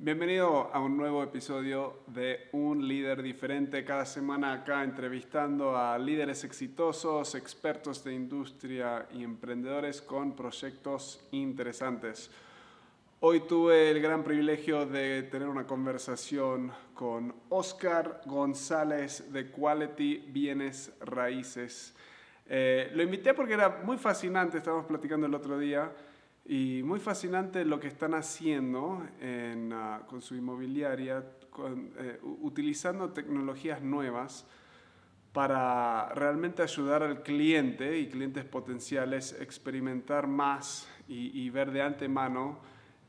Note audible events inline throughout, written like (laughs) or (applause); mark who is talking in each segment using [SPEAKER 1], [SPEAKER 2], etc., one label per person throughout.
[SPEAKER 1] Bienvenido a un nuevo episodio de Un líder diferente. Cada semana acá entrevistando a líderes exitosos, expertos de industria y emprendedores con proyectos interesantes. Hoy tuve el gran privilegio de tener una conversación con Oscar González de Quality Bienes Raíces. Eh, lo invité porque era muy fascinante, estábamos platicando el otro día, y muy fascinante lo que están haciendo ah, con su inmobiliaria, eh, utilizando tecnologías nuevas para realmente ayudar al cliente y clientes potenciales a experimentar más y ver de antemano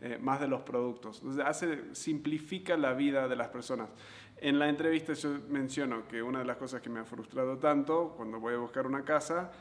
[SPEAKER 1] eh, más de los productos. Entonces, hace, simplifica la vida de las personas. En la entrevista yo menciono que una de las cosas que me ha frustrado tanto cuando voy a buscar una casa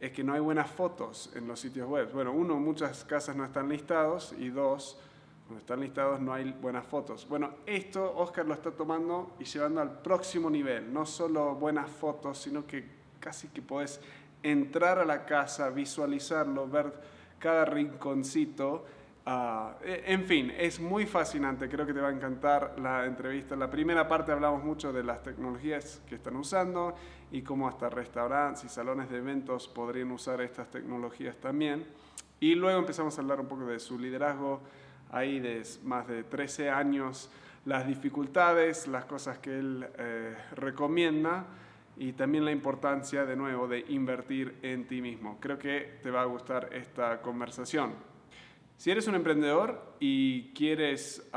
[SPEAKER 1] es que no hay buenas fotos en los sitios web. Bueno, uno, muchas casas no están listados y dos, cuando están listados no hay buenas fotos. Bueno, esto Oscar lo está tomando y llevando al próximo nivel. No solo buenas fotos, sino que casi que puedes entrar a la casa, visualizarlo, ver cada rinconcito Ah, e, en fin, es muy fascinante, creo que te va a encantar la entrevista. En la primera parte hablamos mucho de las tecnologías que están usando y cómo hasta restaurantes y salones de eventos podrían usar estas tecnologías también. Y luego empezamos a hablar un poco de su liderazgo, ahí de más de 13 años, las dificultades, las cosas que él eh, recomienda y también la importancia, de nuevo, de invertir en ti mismo. Creo que te va a gustar esta conversación. Si eres un emprendedor y quieres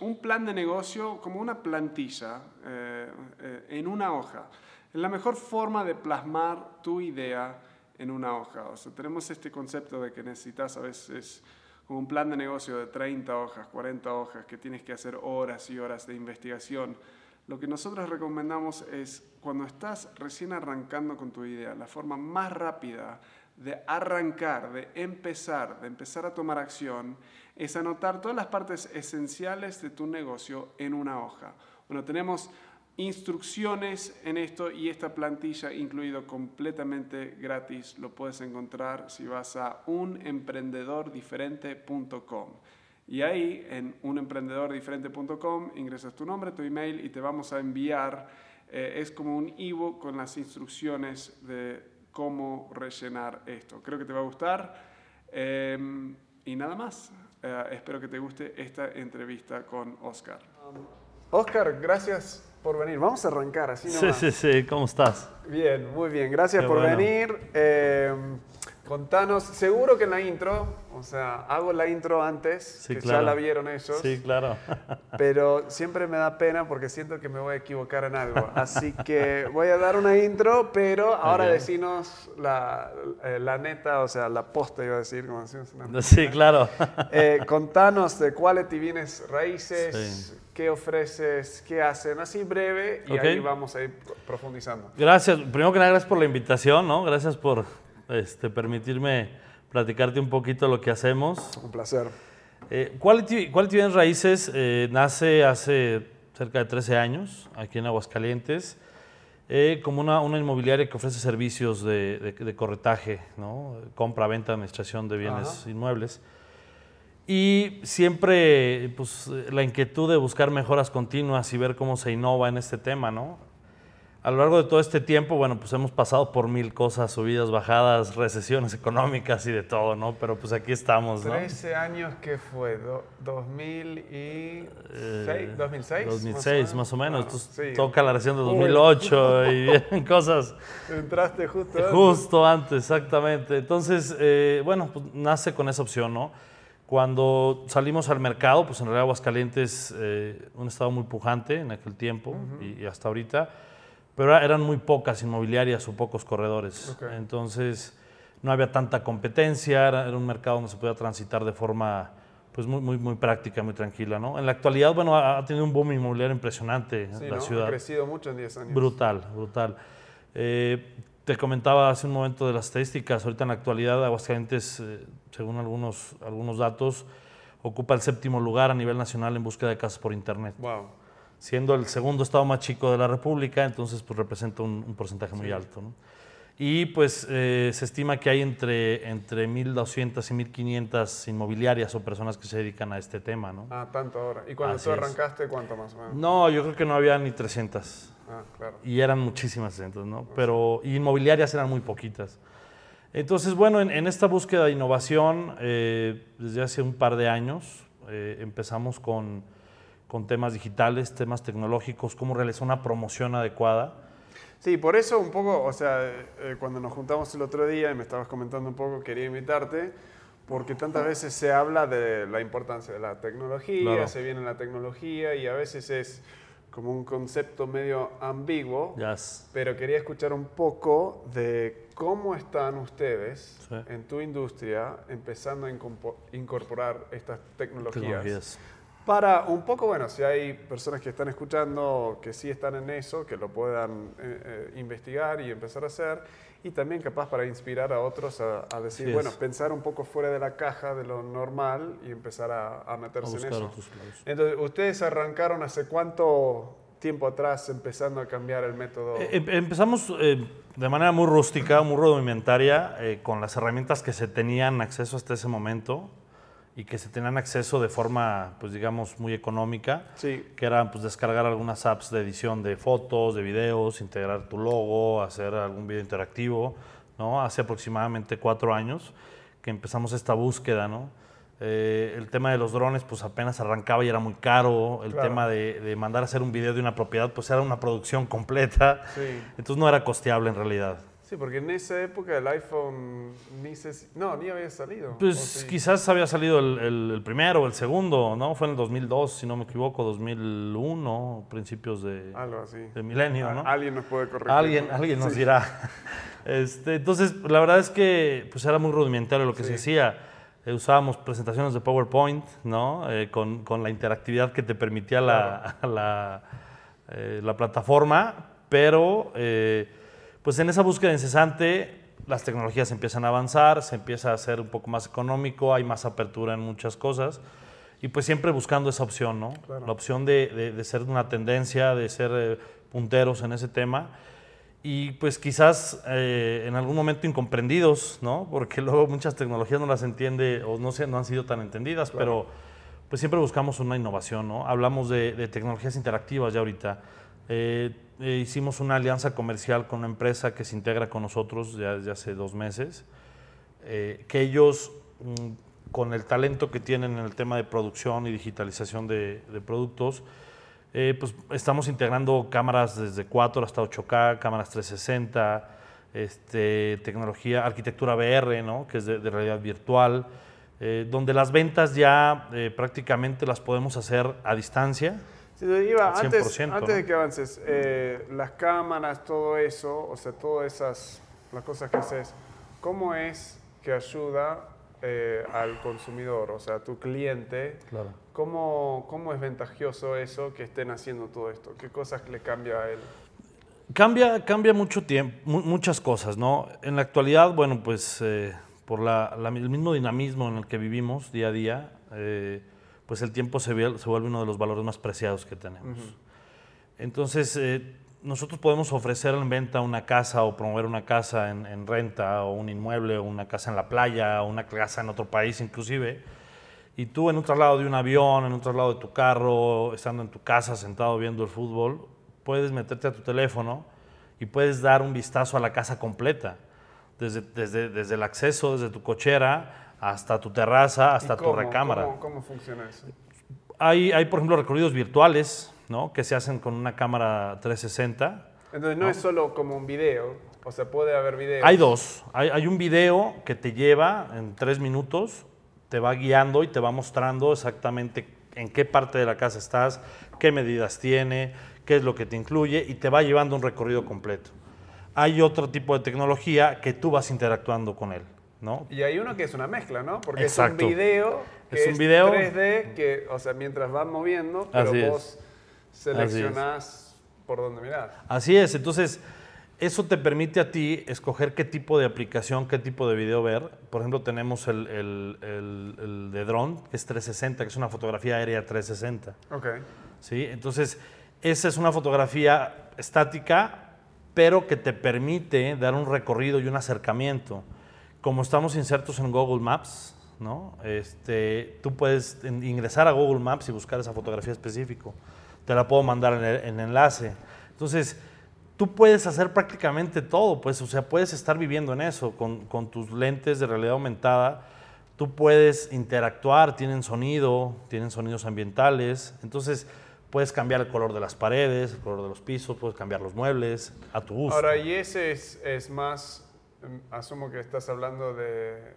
[SPEAKER 1] un plan de negocio como una plantilla eh, eh, en una hoja, es la mejor forma de plasmar tu idea en una hoja. O sea, tenemos este concepto de que necesitas a veces como un plan de negocio de 30 hojas, 40 hojas, que tienes que hacer horas y horas de investigación. Lo que nosotros recomendamos es cuando estás recién arrancando con tu idea, la forma más rápida de arrancar, de empezar, de empezar a tomar acción, es anotar todas las partes esenciales de tu negocio en una hoja. Bueno, tenemos instrucciones en esto y esta plantilla incluido completamente gratis. Lo puedes encontrar si vas a unemprendedordiferente.com. Y ahí en unemprendedordiferente.com ingresas tu nombre, tu email y te vamos a enviar, eh, es como un ebook con las instrucciones de cómo rellenar esto. Creo que te va a gustar. Em, y nada más. Eh, espero que te guste esta entrevista con Oscar. Oscar, gracias por venir. Vamos a arrancar así
[SPEAKER 2] nomás. Sí, sí, sí. ¿Cómo estás?
[SPEAKER 1] Bien, muy bien. Gracias por venir. Em, Contanos, seguro que en la intro, o sea, hago la intro antes, que ya la vieron ellos.
[SPEAKER 2] Sí, claro. (laughs)
[SPEAKER 1] pero siempre me da pena porque siento que me voy a equivocar en algo. Así que voy a dar una intro, pero ahora decinos la, eh, la, neta, o sea, la posta, iba a decir. Como decimos,
[SPEAKER 2] Sí, claro. (laughs)
[SPEAKER 1] Eh, contanos de Quality Bienes Raíces. qué ofreces, qué hacen, así breve y ahí vamos a ir profundizando.
[SPEAKER 2] Gracias, primero que nada, gracias por la invitación, ¿no? Gracias por este, permitirme platicarte un poquito lo que hacemos.
[SPEAKER 1] Un placer.
[SPEAKER 2] Eh, Quality, Quality Raíces eh, nace hace cerca de 13 años aquí en Aguascalientes eh, como una, una, inmobiliaria que ofrece servicios de, de, corretaje, ¿no? compra, venta, administración de bienes inmuebles. Y siempre pues, la inquietud de buscar mejoras continuas y ver cómo se innova en este tema, ¿no? A lo largo de todo este tiempo, bueno, pues hemos pasado por mil cosas, subidas, bajadas, recesiones económicas y de todo, ¿no? Pero pues aquí estamos, ¿no?
[SPEAKER 1] 13 años, ¿qué fue? ¿2006? ¿2006?
[SPEAKER 2] 2006, más o menos. Entonces, toca la recesión de 2008 y (laughs) bien, cosas.
[SPEAKER 1] Entraste justo antes.
[SPEAKER 2] Justo antes, exactamente. Entonces, eh, bueno, pues nace con esa opción, ¿no? Cuando salimos al mercado, pues en realidad Aguascalientes, eh, un estado muy pujante en aquel tiempo y hasta ahorita pero eran muy pocas inmobiliarias o pocos corredores. Entonces no había tanta competencia, era, un mercado donde se podía transitar de forma pues muy, muy, muy práctica, muy tranquila. ¿no? En la actualidad, bueno, ha, tenido un boom inmobiliario impresionante en la ciudad. Ha
[SPEAKER 1] crecido mucho en 10 años.
[SPEAKER 2] Brutal, brutal. Eh, te comentaba hace un momento de las estadísticas, ahorita en la actualidad Aguascalientes, eh, según algunos, algunos datos, ocupa el séptimo lugar a nivel nacional en búsqueda de casas por internet.
[SPEAKER 1] Wow
[SPEAKER 2] siendo el segundo estado más chico de la República, entonces pues representa un, porcentaje muy alto. Y pues eh, se estima que hay entre, entre 1.200 y 1.500 inmobiliarias o personas que se dedican a este tema, ¿no?
[SPEAKER 1] Ah, tanto ahora. ¿Y cuando
[SPEAKER 2] Así
[SPEAKER 1] tú
[SPEAKER 2] es.
[SPEAKER 1] arrancaste, cuánto más o menos?
[SPEAKER 2] No, yo creo que no había ni 300.
[SPEAKER 1] Ah, claro.
[SPEAKER 2] Y eran muchísimas centros, ¿no? Pero y inmobiliarias eran muy poquitas. Entonces, bueno, en, en esta búsqueda de innovación, eh, desde hace un par de años, eh, empezamos con, con temas digitales, temas tecnológicos, cómo realizar una promoción adecuada.
[SPEAKER 1] Sí, por eso un poco, o sea, eh, cuando nos juntamos el otro día y me estabas comentando un poco, quería invitarte, porque tantas veces se habla de la importancia de la tecnología,
[SPEAKER 2] Claro.
[SPEAKER 1] se viene la tecnología y a veces es como un concepto medio ambiguo,
[SPEAKER 2] Ya es-
[SPEAKER 1] pero quería escuchar un poco de cómo están ustedes
[SPEAKER 2] Sí.
[SPEAKER 1] en tu industria empezando a incorporar estas tecnologías.
[SPEAKER 2] tecnologías.
[SPEAKER 1] Para un poco, bueno, si hay personas que están escuchando que sí están en eso, que lo puedan eh, eh, investigar y empezar a hacer, y también capaz para inspirar a otros a, a decir,
[SPEAKER 2] es.
[SPEAKER 1] bueno, pensar un poco fuera de la caja de lo normal y empezar a, a
[SPEAKER 2] A
[SPEAKER 1] meterse en
[SPEAKER 2] buscar
[SPEAKER 1] eso. Entonces, ¿ustedes arrancaron hace cuánto tiempo atrás empezando a cambiar el método?
[SPEAKER 2] Eh, em- empezamos eh, de manera muy rústica, muy rudimentaria, eh, con las herramientas que se tenían acceso hasta ese momento y que se tenían acceso de forma, pues digamos, muy económica,
[SPEAKER 1] sí,
[SPEAKER 2] que eran pues, descargar algunas apps de edición de fotos, de videos, integrar tu logo, hacer algún video interactivo, ¿no? Hace aproximadamente cuatro años que empezamos esta búsqueda, ¿no? Eh, el tema de los drones, pues apenas arrancaba y era muy caro. El
[SPEAKER 1] Claro.
[SPEAKER 2] tema de, de mandar a hacer un video de una propiedad, pues era una producción (laughs) completa.
[SPEAKER 1] sí.
[SPEAKER 2] Entonces no era costeable en realidad.
[SPEAKER 1] Sí, porque en esa época el iPhone ni se, no, ni había salido.
[SPEAKER 2] Pues quizás había salido el, el- el primero o el segundo, ¿no? Fue en el 2002, si no me equivoco, 2001, principios de,
[SPEAKER 1] Algo así.
[SPEAKER 2] de milenio, ¿no?
[SPEAKER 1] Alguien nos puede corregir.
[SPEAKER 2] Alguien, alguien nos
[SPEAKER 1] Sí.
[SPEAKER 2] dirá. (laughs) Este, entonces, la verdad es que pues era muy rudimentario lo que se hacía. Eh, usábamos presentaciones de PowerPoint, ¿no? Eh, con, con la interactividad que te permitía la, (laughs) la, eh, la plataforma, pero pues en esa búsqueda incesante las tecnologías empiezan a avanzar, se empieza a hacer un poco más económico, hay más apertura en muchas cosas. Y pues siempre buscando esa opción, ¿no?
[SPEAKER 1] Claro.
[SPEAKER 2] La opción de, de- de ser una tendencia, de ser eh, punteros en ese tema. Y pues quizás eh, en algún momento incomprendidos, ¿no? Porque (laughs) luego muchas tecnologías no las entiende o no, se, no han sido tan entendidas, pero pues siempre buscamos una innovación, ¿no? Hablamos de, de tecnologías interactivas ya ahorita. Eh, eh, hicimos una alianza comercial con una empresa que se integra con nosotros ya desde hace dos meses, eh, que ellos, mm, con el talento que tienen en el tema de producción y digitalización de, de productos, eh, pues estamos integrando cámaras desde 4 hasta 8K, cámaras 360, este, tecnología, arquitectura VR, ¿no? que es de, de realidad virtual, eh, donde las ventas ya eh, prácticamente las podemos hacer a distancia.
[SPEAKER 1] Sí, iba, antes,
[SPEAKER 2] 100%,
[SPEAKER 1] antes
[SPEAKER 2] ¿no?
[SPEAKER 1] de que avances, eh, las cámaras, todo eso, o sea, todas esas, las cosas que haces, ¿cómo es que ayuda eh, al consumidor, o sea, a tu cliente?
[SPEAKER 2] Claro.
[SPEAKER 1] ¿Cómo, ¿Cómo es ventajoso eso que estén haciendo todo esto? ¿Qué cosas le cambia a él?
[SPEAKER 2] Cambia, cambia mucho tiempo, mu- muchas cosas, ¿no? En la actualidad, bueno, pues eh, por la- la- el mismo dinamismo en el que vivimos día a día, eh, pues el tiempo se, vuelve uno de los valores más preciados que tenemos. Entonces, eh, nosotros podemos ofrecer en venta una casa o promover una casa en, en renta o un inmueble o una casa en la playa o una casa en otro país inclusive. Y tú en un traslado de un avión, en un traslado de tu carro, estando en tu casa sentado viendo el fútbol, puedes meterte a tu teléfono y puedes dar un vistazo a la casa completa. Desde, desde, desde el acceso, desde tu cochera hasta tu terraza, hasta
[SPEAKER 1] ¿Y
[SPEAKER 2] tu
[SPEAKER 1] cómo?
[SPEAKER 2] recámara.
[SPEAKER 1] ¿Cómo, cómo funciona eso?
[SPEAKER 2] Hay, hay, por ejemplo, recorridos virtuales, ¿no? Que se hacen con una cámara 360.
[SPEAKER 1] Entonces no, es solo como un video, o sea, puede haber videos.
[SPEAKER 2] Hay dos. Hay, hay un video que te lleva en tres minutos, te va guiando y te va mostrando exactamente en qué parte de la casa estás, qué medidas tiene, qué es lo que te incluye y te va llevando un recorrido completo. Hay otro tipo de tecnología que tú vas interactuando con él, ¿no?
[SPEAKER 1] Y hay uno que es una mezcla, ¿no? Porque
[SPEAKER 2] Exacto.
[SPEAKER 1] es un video que
[SPEAKER 2] Es
[SPEAKER 1] es,
[SPEAKER 2] un video.
[SPEAKER 1] 3D, que, o sea, mientras van moviendo, pero
[SPEAKER 2] Así es.
[SPEAKER 1] vos seleccionás por dónde mirás.
[SPEAKER 2] Así es, entonces eso te permite a ti escoger qué tipo de aplicación, qué tipo de video ver. Por ejemplo, tenemos el, el- el- el de drone, que es 360, que es una fotografía aérea 360.
[SPEAKER 1] Ok.
[SPEAKER 2] ¿sí? Entonces, esa es una fotografía estática pero que te permite dar un recorrido y un acercamiento. Como estamos insertos en Google Maps, ¿no? Este, tú puedes ingresar a Google Maps y buscar esa fotografía específica. Te la puedo mandar en, el, en enlace. Entonces, tú puedes hacer prácticamente todo, pues, o sea, puedes estar viviendo en eso, con, con tus lentes de realidad aumentada, tú puedes interactuar, tienen sonido, tienen sonidos ambientales, entonces puedes cambiar el color de las paredes, el color de los pisos, puedes cambiar los muebles a tu gusto.
[SPEAKER 1] Ahora, y ese es, es más, asumo que estás hablando de,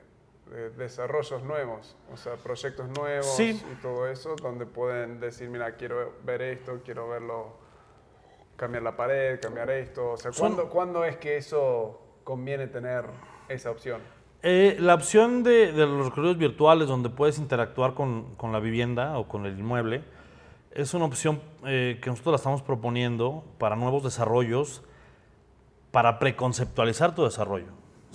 [SPEAKER 1] de desarrollos nuevos, o sea, proyectos nuevos
[SPEAKER 2] Sí.
[SPEAKER 1] y todo eso, donde pueden decir, mira, quiero ver esto, quiero verlo, cambiar la pared, cambiar esto. O sea,
[SPEAKER 2] Son-
[SPEAKER 1] ¿cuándo, ¿cuándo es que eso conviene tener esa opción?
[SPEAKER 2] Eh, la opción de, de los recorridos virtuales donde puedes interactuar con, con la vivienda o con el inmueble es una opción eh, que nosotros la estamos proponiendo para nuevos desarrollos, para preconceptualizar tu desarrollo,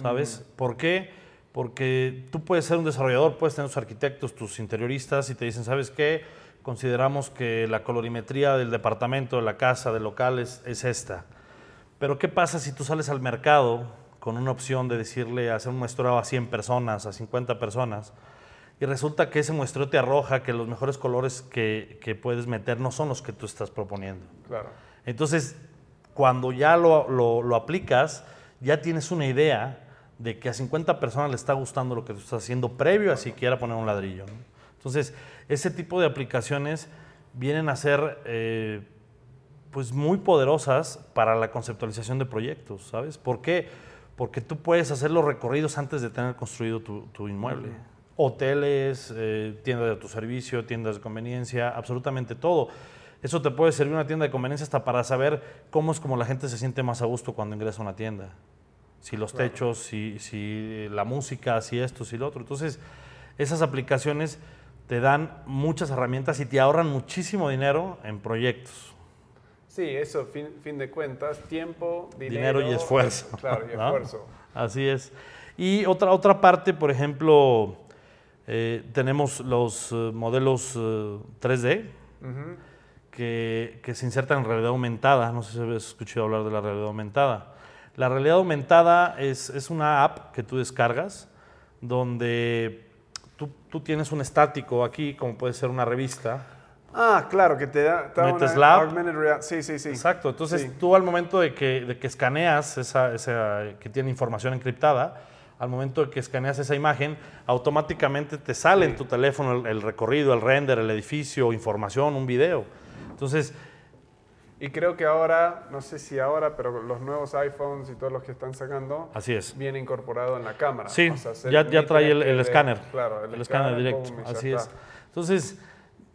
[SPEAKER 2] ¿sabes? ¿Por qué? Porque tú puedes ser un desarrollador, puedes tener tus arquitectos, tus interioristas y te dicen, ¿sabes qué? Consideramos que la colorimetría del departamento, de la casa, del local es, es esta. Pero ¿qué pasa si tú sales al mercado con una opción de decirle, hacer un muestreo a 100 personas, a 50 personas, y resulta que ese muestreo te arroja que los mejores colores que, que puedes meter no son los que tú estás proponiendo?
[SPEAKER 1] Claro.
[SPEAKER 2] Entonces, cuando ya lo, lo- lo aplicas, ya tienes una idea de que a 50 personas le está gustando lo que tú estás haciendo previo a siquiera poner un ladrillo. ¿no? Entonces, ese tipo de aplicaciones vienen a ser eh, pues muy poderosas para la conceptualización de proyectos, ¿sabes? ¿Por qué? Porque tú puedes hacer los recorridos antes de tener construido tu, tu inmueble. Hoteles, eh, tiendas de autoservicio, tiendas de conveniencia, absolutamente todo. Eso te puede servir una tienda de conveniencia hasta para saber cómo es como la gente se siente más a gusto cuando ingresa a una tienda. Si los
[SPEAKER 1] Claro.
[SPEAKER 2] techos, si, si la música, si esto, si lo otro. Entonces, esas aplicaciones te dan muchas herramientas y te ahorran muchísimo dinero en proyectos.
[SPEAKER 1] Sí, eso, fin, fin de cuentas, tiempo,
[SPEAKER 2] Dinero,
[SPEAKER 1] dinero.
[SPEAKER 2] y esfuerzo. (laughs)
[SPEAKER 1] Claro, y
[SPEAKER 2] ¿no?
[SPEAKER 1] esfuerzo.
[SPEAKER 2] Así es. Y otra, otra parte, por ejemplo, eh, tenemos los eh, modelos eh, 3D
[SPEAKER 1] Ujú.
[SPEAKER 2] Que, que se insertan en realidad aumentada. No sé si habéis escuchado hablar de la realidad aumentada. La realidad aumentada es, es una app que tú descargas donde tú, tú tienes un estático aquí, como puede ser una revista.
[SPEAKER 1] Ah, claro, que te da, te da
[SPEAKER 2] Metes
[SPEAKER 1] una
[SPEAKER 2] la app.
[SPEAKER 1] Sí, sí, sí.
[SPEAKER 2] Exacto. Entonces
[SPEAKER 1] Sí.
[SPEAKER 2] tú al momento de que, de que escaneas esa, esa- que tiene información encriptada, al momento de que escaneas esa imagen, automáticamente te sale en tu teléfono el, el recorrido, el render, el edificio, información, un video. Entonces,
[SPEAKER 1] Y creo que ahora, no sé si ahora, pero los nuevos iPhones y todos los que están sacando,
[SPEAKER 2] así es.
[SPEAKER 1] viene incorporado en la cámara.
[SPEAKER 2] Sí,
[SPEAKER 1] O sea, se
[SPEAKER 2] ya, ya trae el, el escáner.
[SPEAKER 1] Claro,
[SPEAKER 2] el, escáner directo. Así es. Entonces,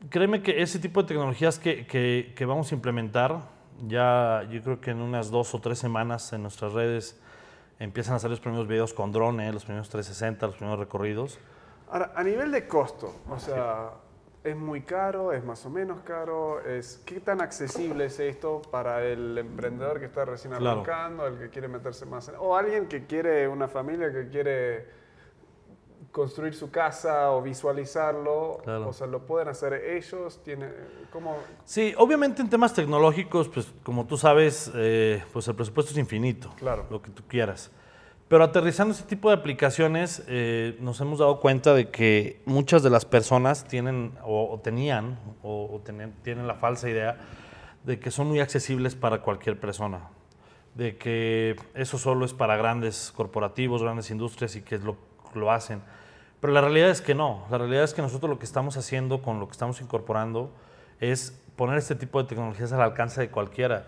[SPEAKER 2] créeme que ese tipo de tecnologías que, que- que vamos a implementar, ya yo creo que en unas dos o tres semanas en nuestras redes empiezan a salir los primeros videos con drone, los primeros 360, los primeros recorridos.
[SPEAKER 1] Ahora, a nivel de costo, o sea, ¿es muy caro? ¿Es más o menos caro? Es, ¿Qué tan accesible es esto para el emprendedor que está recién
[SPEAKER 2] Claro.
[SPEAKER 1] arrancando, el que quiere meterse más en... O alguien que quiere, una familia que quiere construir su casa o visualizarlo,
[SPEAKER 2] Claro.
[SPEAKER 1] o sea, lo pueden hacer ellos, tiene, ¿cómo?
[SPEAKER 2] Sí, obviamente en temas tecnológicos, pues como tú sabes, eh, pues el presupuesto es infinito,
[SPEAKER 1] Claro.
[SPEAKER 2] lo que tú quieras. Pero aterrizando ese tipo de aplicaciones, eh, nos hemos dado cuenta de que muchas de las personas tienen o, o tenían o, o tienen, tienen la falsa idea de que son muy accesibles para cualquier persona, de que eso solo es para grandes corporativos, grandes industrias y que lo, lo hacen. Pero la realidad es que no, la realidad es que nosotros lo que estamos haciendo con lo que estamos incorporando es poner este tipo de tecnologías al alcance de cualquiera.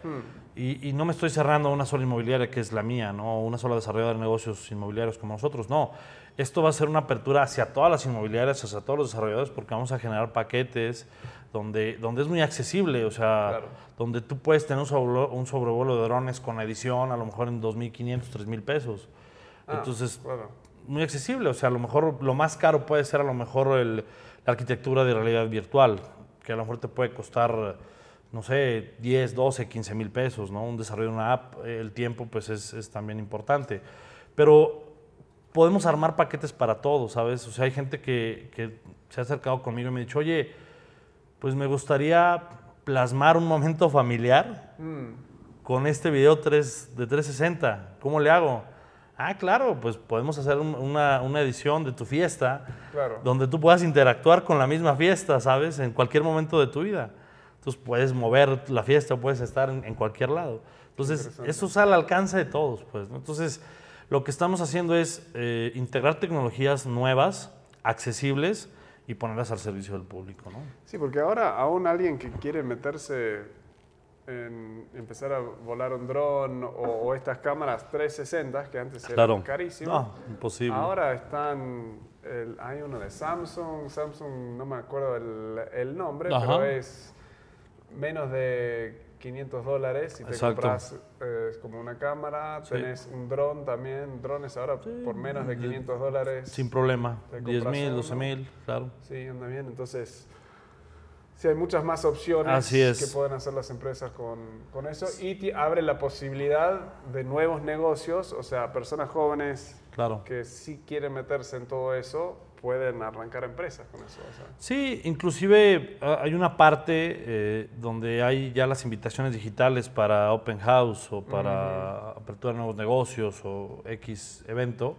[SPEAKER 2] Y, y no me estoy cerrando a una sola inmobiliaria que es la mía, ¿no? Una sola desarrolladora de negocios inmobiliarios como nosotros. No, esto va a ser una apertura hacia todas las inmobiliarias, hacia todos los desarrolladores, porque vamos a generar paquetes donde, donde es muy accesible, o sea,
[SPEAKER 1] Claro.
[SPEAKER 2] donde tú puedes tener un, sobrevuelo, un sobrevuelo de drones con edición, a lo mejor en 2.500, 3.000 pesos.
[SPEAKER 1] Ah,
[SPEAKER 2] Entonces,
[SPEAKER 1] claro.
[SPEAKER 2] muy accesible. O sea, a lo mejor lo más caro puede ser a lo mejor el- la arquitectura de realidad virtual, que a lo mejor te puede costar, no sé, 10, 12, 15 mil pesos, ¿no? Un desarrollo de una app, el tiempo pues es, es también importante. Pero podemos armar paquetes para todos, ¿sabes? O sea, hay gente que, que se ha acercado conmigo y me ha dicho, oye, pues me gustaría plasmar un momento familiar
[SPEAKER 1] Mm,
[SPEAKER 2] con este video 3, de 360? ¿Cómo le hago? Ah, claro, pues podemos hacer una, una, edición de tu fiesta donde tú puedas interactuar con la misma fiesta, ¿sabes? En cualquier momento de tu vida. Entonces puedes mover la fiesta, puedes estar en, cualquier lado. Entonces, eso está al alcance de todos, pues. Entonces, lo que estamos haciendo es eh, integrar tecnologías nuevas, accesibles y ponerlas al servicio del público, ¿no?
[SPEAKER 1] Sí, porque ahora aún alguien que quiere meterse en empezar a volar un dron o, estas cámaras 360 que antes eran carísimas.
[SPEAKER 2] No, imposible.
[SPEAKER 1] Ahora están, hay uno de Samsung, Samsung no me acuerdo el, nombre, pero es menos de 500 dólares y te compras eh, como una cámara, tenés un dron también, drones ahora por menos de 500 dólares.
[SPEAKER 2] Sin problema, 10 mil, 12 mil, claro.
[SPEAKER 1] Sí, anda bien, entonces Sí, hay muchas más opciones que pueden hacer las empresas con, con eso y abre la posibilidad de nuevos negocios, o sea, personas jóvenes
[SPEAKER 2] claro.
[SPEAKER 1] que sí quieren meterse en todo eso pueden arrancar empresas con eso.
[SPEAKER 2] Sí, inclusive ah, hay una parte eh, donde hay ya las invitaciones digitales para Open House o para apertura de nuevos negocios o X evento,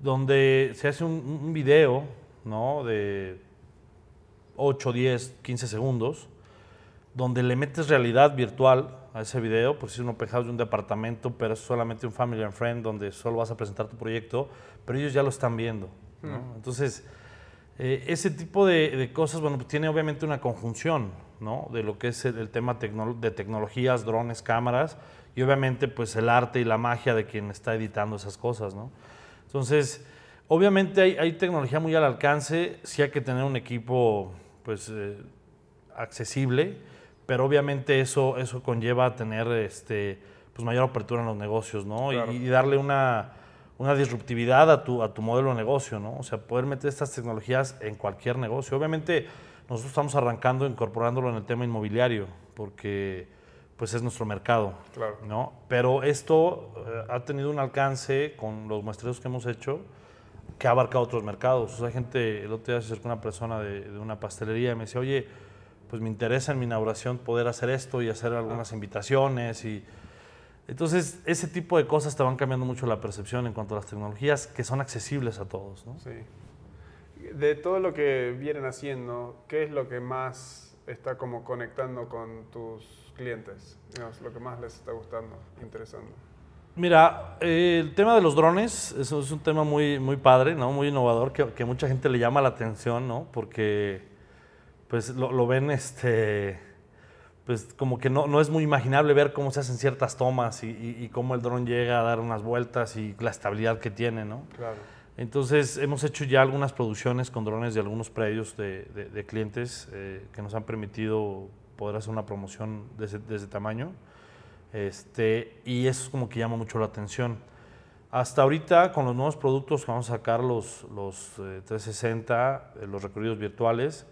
[SPEAKER 2] donde se hace un, un video ¿no? de 8, 10, 15 segundos, donde le metes realidad virtual a ese video, pues es un open house de un departamento, pero es solamente un family and friend donde solo vas a presentar tu proyecto, pero ellos ya lo están viendo. Hmm. Entonces, eh, ese tipo de, cosas, bueno, pues tiene obviamente una conjunción, ¿no? De lo que es el, tema de tecnologías, drones, cámaras, y obviamente pues el arte y la magia de quien está editando esas cosas, ¿no? Entonces, obviamente hay, hay tecnología muy al alcance, sí hay que tener un equipo pues, eh, accesible, pero obviamente eso, eso conlleva a tener este, pues mayor apertura en los negocios, ¿no? Y, darle una, una, disruptividad a tu, a tu modelo de negocio, ¿no? O sea, poder meter estas tecnologías en cualquier negocio. Obviamente nosotros estamos arrancando, incorporándolo en el tema inmobiliario, porque pues es nuestro mercado,
[SPEAKER 1] claro.
[SPEAKER 2] ¿no? Pero esto eh, ha tenido un alcance con los muestreos que hemos hecho, que ha abarcado otros mercados. O sea, gente, el otro día se acercó una persona de, una pastelería y me decía, oye, pues me interesa en mi inauguración poder hacer esto y hacer algunas invitaciones. y Entonces, ese tipo de cosas te van cambiando mucho la percepción en cuanto a las tecnologías que son accesibles a todos. ¿no?
[SPEAKER 1] Sí. De todo lo que vienen haciendo, ¿qué es lo que más está como conectando con tus clientes? lo que más les está gustando, interesando.
[SPEAKER 2] Mira, eh, el tema de los drones es, es, un tema muy, muy padre, ¿no? Muy innovador, que, que mucha gente le llama la atención, ¿no? Porque pues lo, lo, ven, este, pues como que no, no, es muy imaginable ver cómo se hacen ciertas tomas y, y, cómo el dron llega a dar unas vueltas y la estabilidad que tiene, ¿no?
[SPEAKER 1] Claro.
[SPEAKER 2] Entonces hemos hecho ya algunas producciones con drones de algunos predios de, de, clientes eh, que nos han permitido poder hacer una promoción de ese, de ese tamaño. Este, y eso es como que llama mucho la atención. Hasta ahorita, con los nuevos productos que vamos a sacar, los, los 360, eh, eh, los recorridos virtuales,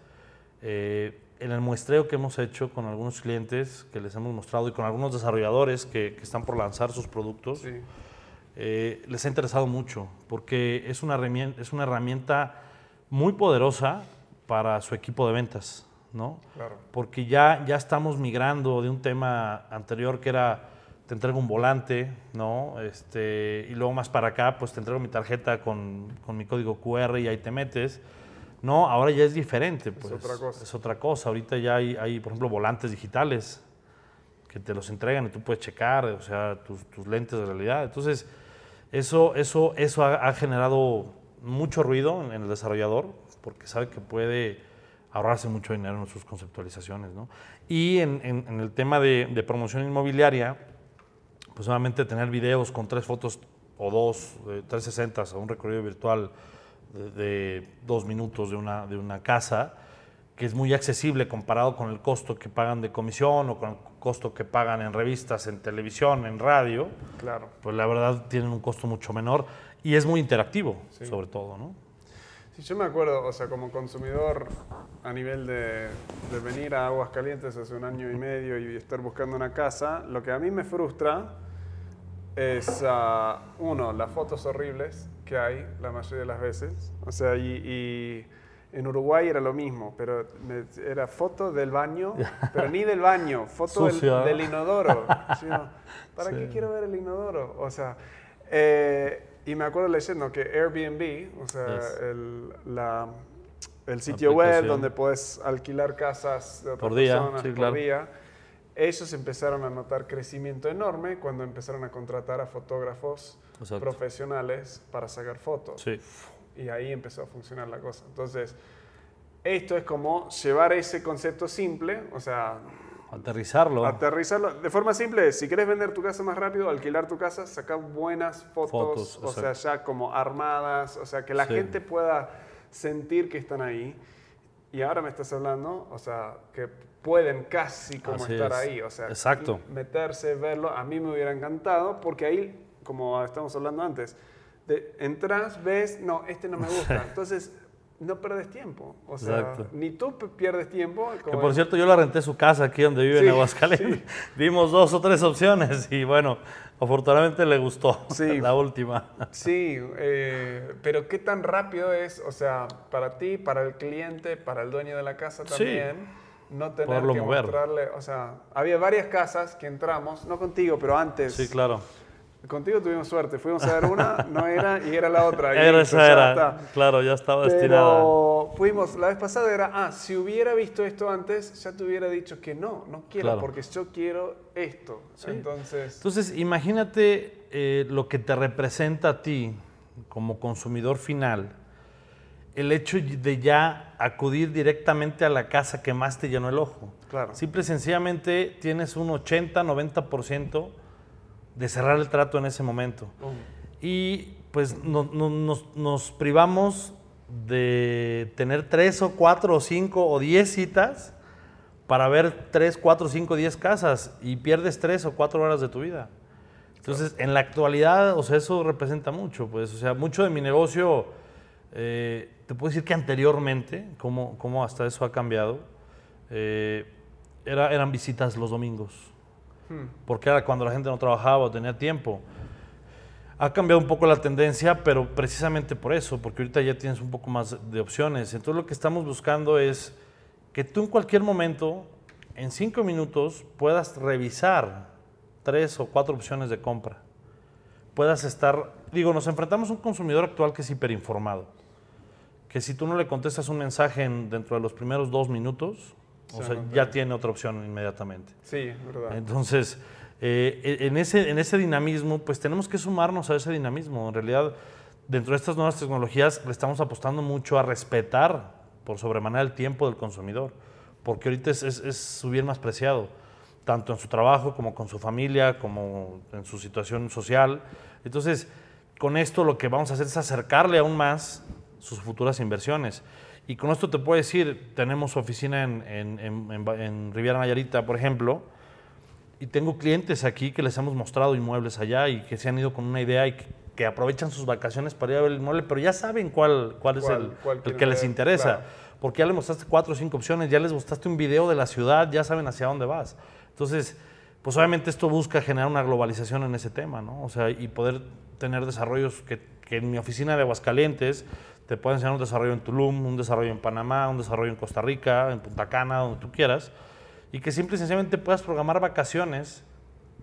[SPEAKER 2] eh, en el muestreo que hemos hecho con algunos clientes que les hemos mostrado y con algunos desarrolladores que, que están por lanzar sus productos, les ha interesado mucho porque es una, herramienta, es una herramienta muy poderosa para su equipo de ventas. ¿No?
[SPEAKER 1] Claro.
[SPEAKER 2] Porque ya, ya estamos migrando de un tema anterior que era te entrego un volante, ¿no? Este, y luego más para acá, pues te entrego mi tarjeta con, con, mi código QR y ahí te metes. No, ahora ya es diferente, pues.
[SPEAKER 1] Es otra cosa.
[SPEAKER 2] Es otra cosa. Ahorita ya hay, hay, por ejemplo, volantes digitales que te los entregan y tú puedes checar, o sea, tus, tus lentes de realidad. Entonces, eso, eso, eso ha, ha generado mucho ruido en, en el desarrollador, porque sabe que puede ahorrarse mucho dinero en sus conceptualizaciones. ¿no? Y en, en, el tema de, de, promoción inmobiliaria, pues tener videos con tres fotos o dos, eh, 360 o un recorrido virtual de, de, dos minutos de una, de una casa, que es muy accesible comparado con el costo que pagan de comisión o con el costo que pagan en revistas, en televisión, en radio.
[SPEAKER 1] Claro.
[SPEAKER 2] Pues la verdad tienen un costo mucho menor y es muy interactivo, sí. sobre todo, ¿no?
[SPEAKER 1] Sí, yo me acuerdo, o sea, como consumidor a nivel de, de, venir a Aguascalientes hace un año y medio y estar buscando una casa, lo que a mí me frustra es, uh, uno, las fotos horribles que hay la mayoría de las veces, o sea, y, y En Uruguay era lo mismo, pero me- era foto del baño, (laughs) pero ni del baño, foto del, inodoro. (laughs) Sí, ¿Para
[SPEAKER 2] Sí.
[SPEAKER 1] qué quiero ver el inodoro? O sea, eh, y me acuerdo leyendo que Airbnb, o sea,
[SPEAKER 2] Yes.
[SPEAKER 1] el, la- el sitio web donde puedes alquilar casas de otras
[SPEAKER 2] Por día,
[SPEAKER 1] personas
[SPEAKER 2] sí,
[SPEAKER 1] por
[SPEAKER 2] claro.
[SPEAKER 1] día, ellos empezaron a notar crecimiento enorme cuando empezaron a contratar a fotógrafos
[SPEAKER 2] Exacto.
[SPEAKER 1] profesionales para sacar fotos.
[SPEAKER 2] Sí.
[SPEAKER 1] Y ahí empezó a funcionar la cosa. Entonces, esto es como llevar ese concepto simple, o sea,
[SPEAKER 2] Aterrizarlo.
[SPEAKER 1] aterrizarlo. De forma simple, si quieres vender tu casa más rápido, alquilar tu casa, sacar buenas fotos,
[SPEAKER 2] Fotos,
[SPEAKER 1] o sea, ya como armadas, o sea, que la
[SPEAKER 2] Sí.
[SPEAKER 1] gente pueda sentir que están ahí. Y ahora me estás hablando, o sea, que pueden casi como
[SPEAKER 2] Así
[SPEAKER 1] estar
[SPEAKER 2] es.
[SPEAKER 1] ahí, o sea,
[SPEAKER 2] Exacto.
[SPEAKER 1] meterse, verlo, a mí me hubiera encantado, porque ahí, como estamos hablando antes, de, entras, ves, no, este no me gusta, (laughs) entonces no perdes tiempo, o sea,
[SPEAKER 2] Exacto.
[SPEAKER 1] ni tú pierdes tiempo.
[SPEAKER 2] Que por
[SPEAKER 1] es-
[SPEAKER 2] cierto, yo la renté su casa aquí donde vive
[SPEAKER 1] Sí,
[SPEAKER 2] en Aguascalientes. Vimos (laughs) dos o tres opciones y bueno, afortunadamente le gustó (laughs)
[SPEAKER 1] Sí.
[SPEAKER 2] la última.
[SPEAKER 1] Sí, eh, pero qué tan rápido es, o sea, para ti, para el cliente, para el dueño de la casa también, no tener
[SPEAKER 2] Poderlo
[SPEAKER 1] que
[SPEAKER 2] mover.
[SPEAKER 1] mostrarle, o sea, había varias casas que entramos, no contigo, pero antes.
[SPEAKER 2] Sí, claro.
[SPEAKER 1] Contigo tuvimos suerte, fuimos a ver una, no era, y era la otra. (laughs)
[SPEAKER 2] Era esa era, claro, ya estaba destinada.
[SPEAKER 1] Pero fuimos, la vez pasada era, ah, si hubiera visto esto antes, ya te hubiera dicho que no, no quiero,
[SPEAKER 2] Claro.
[SPEAKER 1] porque yo quiero esto.
[SPEAKER 2] Sí.
[SPEAKER 1] Entonces,
[SPEAKER 2] Entonces, imagínate eh, lo que te representa a ti como consumidor final, el hecho de ya acudir directamente a la casa que más te llenó el ojo.
[SPEAKER 1] claro.
[SPEAKER 2] Simple y sencillamente tienes un 80-90% de cerrar el trato en ese momento. Y pues no- no- nos, nos privamos de tener tres o cuatro o cinco o diez citas para ver tres, cuatro, cinco, diez casas y pierdes tres o cuatro horas de tu vida. Entonces, en la actualidad, o sea, eso representa mucho, pues, o sea, mucho de mi negocio, eh, te puedo decir que anteriormente, cómo, cómo hasta eso ha cambiado, eh, era, eran visitas los domingos Porque era cuando la gente no trabajaba o tenía tiempo. Ha cambiado un poco la tendencia, pero precisamente por eso, porque ahorita ya tienes un poco más de opciones. Entonces lo que estamos buscando es que tú en cualquier momento, en cinco minutos, puedas revisar tres o cuatro opciones de compra. Puedas estar, digo, nos enfrentamos a un consumidor actual que es hiperinformado, que si tú no le contestas un mensaje en- dentro de los primeros dos minutos, o
[SPEAKER 1] Se
[SPEAKER 2] sea, ya tiene otra opción inmediatamente.
[SPEAKER 1] Sí, verdad.
[SPEAKER 2] Entonces, eh, en, ese, en ese dinamismo, pues tenemos que sumarnos a ese dinamismo. En realidad, dentro de estas nuevas tecnologías, le estamos apostando mucho a respetar por sobremanera el tiempo del consumidor, porque ahorita es, es- es su bien más preciado, tanto en su trabajo como con su familia, como en su situación social. Entonces, con esto lo que vamos a hacer es acercarle aún más sus futuras inversiones. Y con esto te puedo decir, tenemos oficina en, en, en- en Riviera Nayarita, por ejemplo, y tengo clientes aquí que les hemos mostrado inmuebles allá y que se han ido con una idea y que, que aprovechan sus vacaciones para ir a ver el inmueble, pero ya saben cuál, cuál es
[SPEAKER 1] ¿Cuál-
[SPEAKER 2] el,
[SPEAKER 1] cuál
[SPEAKER 2] el que les interesa.
[SPEAKER 1] Claro.
[SPEAKER 2] Porque ya le mostraste cuatro o cinco opciones, ya les mostraste un video de la ciudad, ya saben hacia dónde vas. Entonces, pues obviamente esto busca generar una globalización en ese tema, ¿no? O sea, y poder tener desarrollos que, que en mi oficina de Aguascalientes te pueden enseñar un desarrollo en Tulum, un desarrollo en Panamá, un desarrollo en Costa Rica, en Punta Cana, donde tú quieras, y que simple y sencillamente puedas programar vacaciones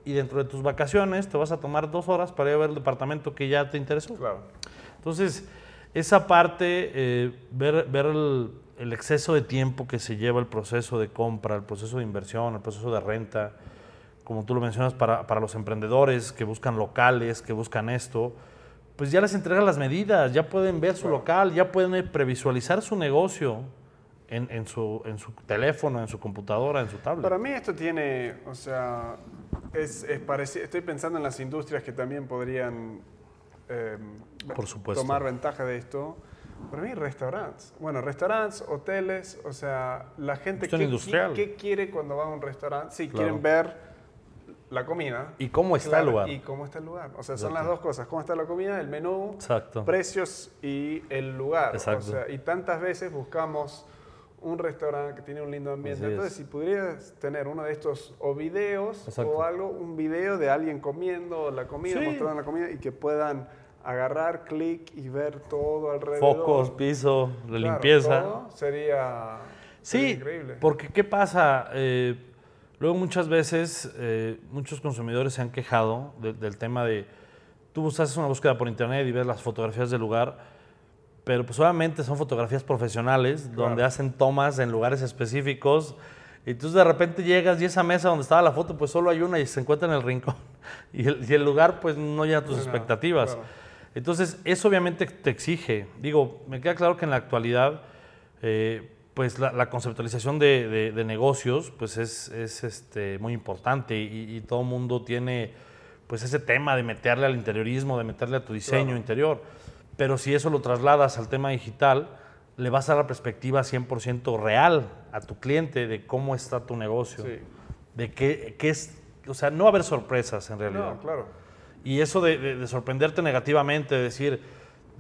[SPEAKER 2] y dentro de tus vacaciones te vas a tomar dos horas para ir a ver el departamento que ya te interesó.
[SPEAKER 1] Claro.
[SPEAKER 2] Entonces, esa parte, eh, ver, ver el, el exceso de tiempo que se lleva el proceso de compra, el proceso de inversión, el proceso de renta, como tú lo mencionas, para, para los emprendedores que buscan locales, que buscan esto, pues ya les entrega las medidas, ya pueden ver su local, ya pueden eh, previsualizar su negocio en, en su, en su teléfono, en su computadora, en su tablet.
[SPEAKER 1] Para mí esto tiene, o sea, es, es parecido, estoy pensando en las industrias que también podrían eh,
[SPEAKER 2] Por supuesto.
[SPEAKER 1] tomar ventaja de esto. Para mí, restaurantes. Bueno, restaurantes, hoteles, o sea, la gente
[SPEAKER 2] Cuestión
[SPEAKER 1] ¿qué, qué quiere cuando va a un restaurante? Sí,
[SPEAKER 2] Claro.
[SPEAKER 1] quieren ver la comida.
[SPEAKER 2] ¿Y cómo está
[SPEAKER 1] Claro,
[SPEAKER 2] el lugar?
[SPEAKER 1] Y cómo está el lugar. O sea, son
[SPEAKER 2] Exacto.
[SPEAKER 1] las dos cosas. ¿Cómo está la comida, el menú,
[SPEAKER 2] Exacto.
[SPEAKER 1] precios y el lugar.
[SPEAKER 2] Exacto.
[SPEAKER 1] O sea, y tantas veces buscamos un restaurante que tiene un lindo ambiente.
[SPEAKER 2] Así es.
[SPEAKER 1] Entonces, si pudieras tener uno de estos o videos
[SPEAKER 2] Exacto.
[SPEAKER 1] o algo, un video de alguien comiendo la comida,
[SPEAKER 2] Sí.
[SPEAKER 1] mostrando la comida y que puedan agarrar, clic y ver todo alrededor.
[SPEAKER 2] Focos, piso, la
[SPEAKER 1] Claro,
[SPEAKER 2] limpieza.
[SPEAKER 1] todo sería, sería
[SPEAKER 2] Sí,
[SPEAKER 1] increíble.
[SPEAKER 2] porque ¿qué pasa? Eh, luego muchas veces eh, muchos consumidores se han quejado de- del tema de, tú haces una búsqueda por internet y ves las fotografías del lugar, pero pues obviamente son fotografías profesionales donde hacen tomas en lugares específicos y entonces de repente llegas y esa mesa donde estaba la foto pues solo hay una y se encuentra en el rincón (laughs) y el, y el lugar pues no llega a tus
[SPEAKER 1] No,
[SPEAKER 2] expectativas.
[SPEAKER 1] claro.
[SPEAKER 2] Entonces, eso obviamente te exige. Digo, me queda claro que en la actualidad, eh, pues la, la conceptualización de, de- de negocios, pues es, es, este, muy importante y, y todo el mundo tiene, pues ese tema de meterle al interiorismo, de meterle a tu diseño
[SPEAKER 1] Claro.
[SPEAKER 2] interior. Pero si eso lo trasladas al tema digital, le vas a dar la perspectiva 100% real a tu cliente de cómo está tu negocio,
[SPEAKER 1] Sí.
[SPEAKER 2] de qué, qué es, o sea, no va a haber sorpresas en realidad.
[SPEAKER 1] No, claro.
[SPEAKER 2] Y eso de, de- de sorprenderte negativamente, de decir,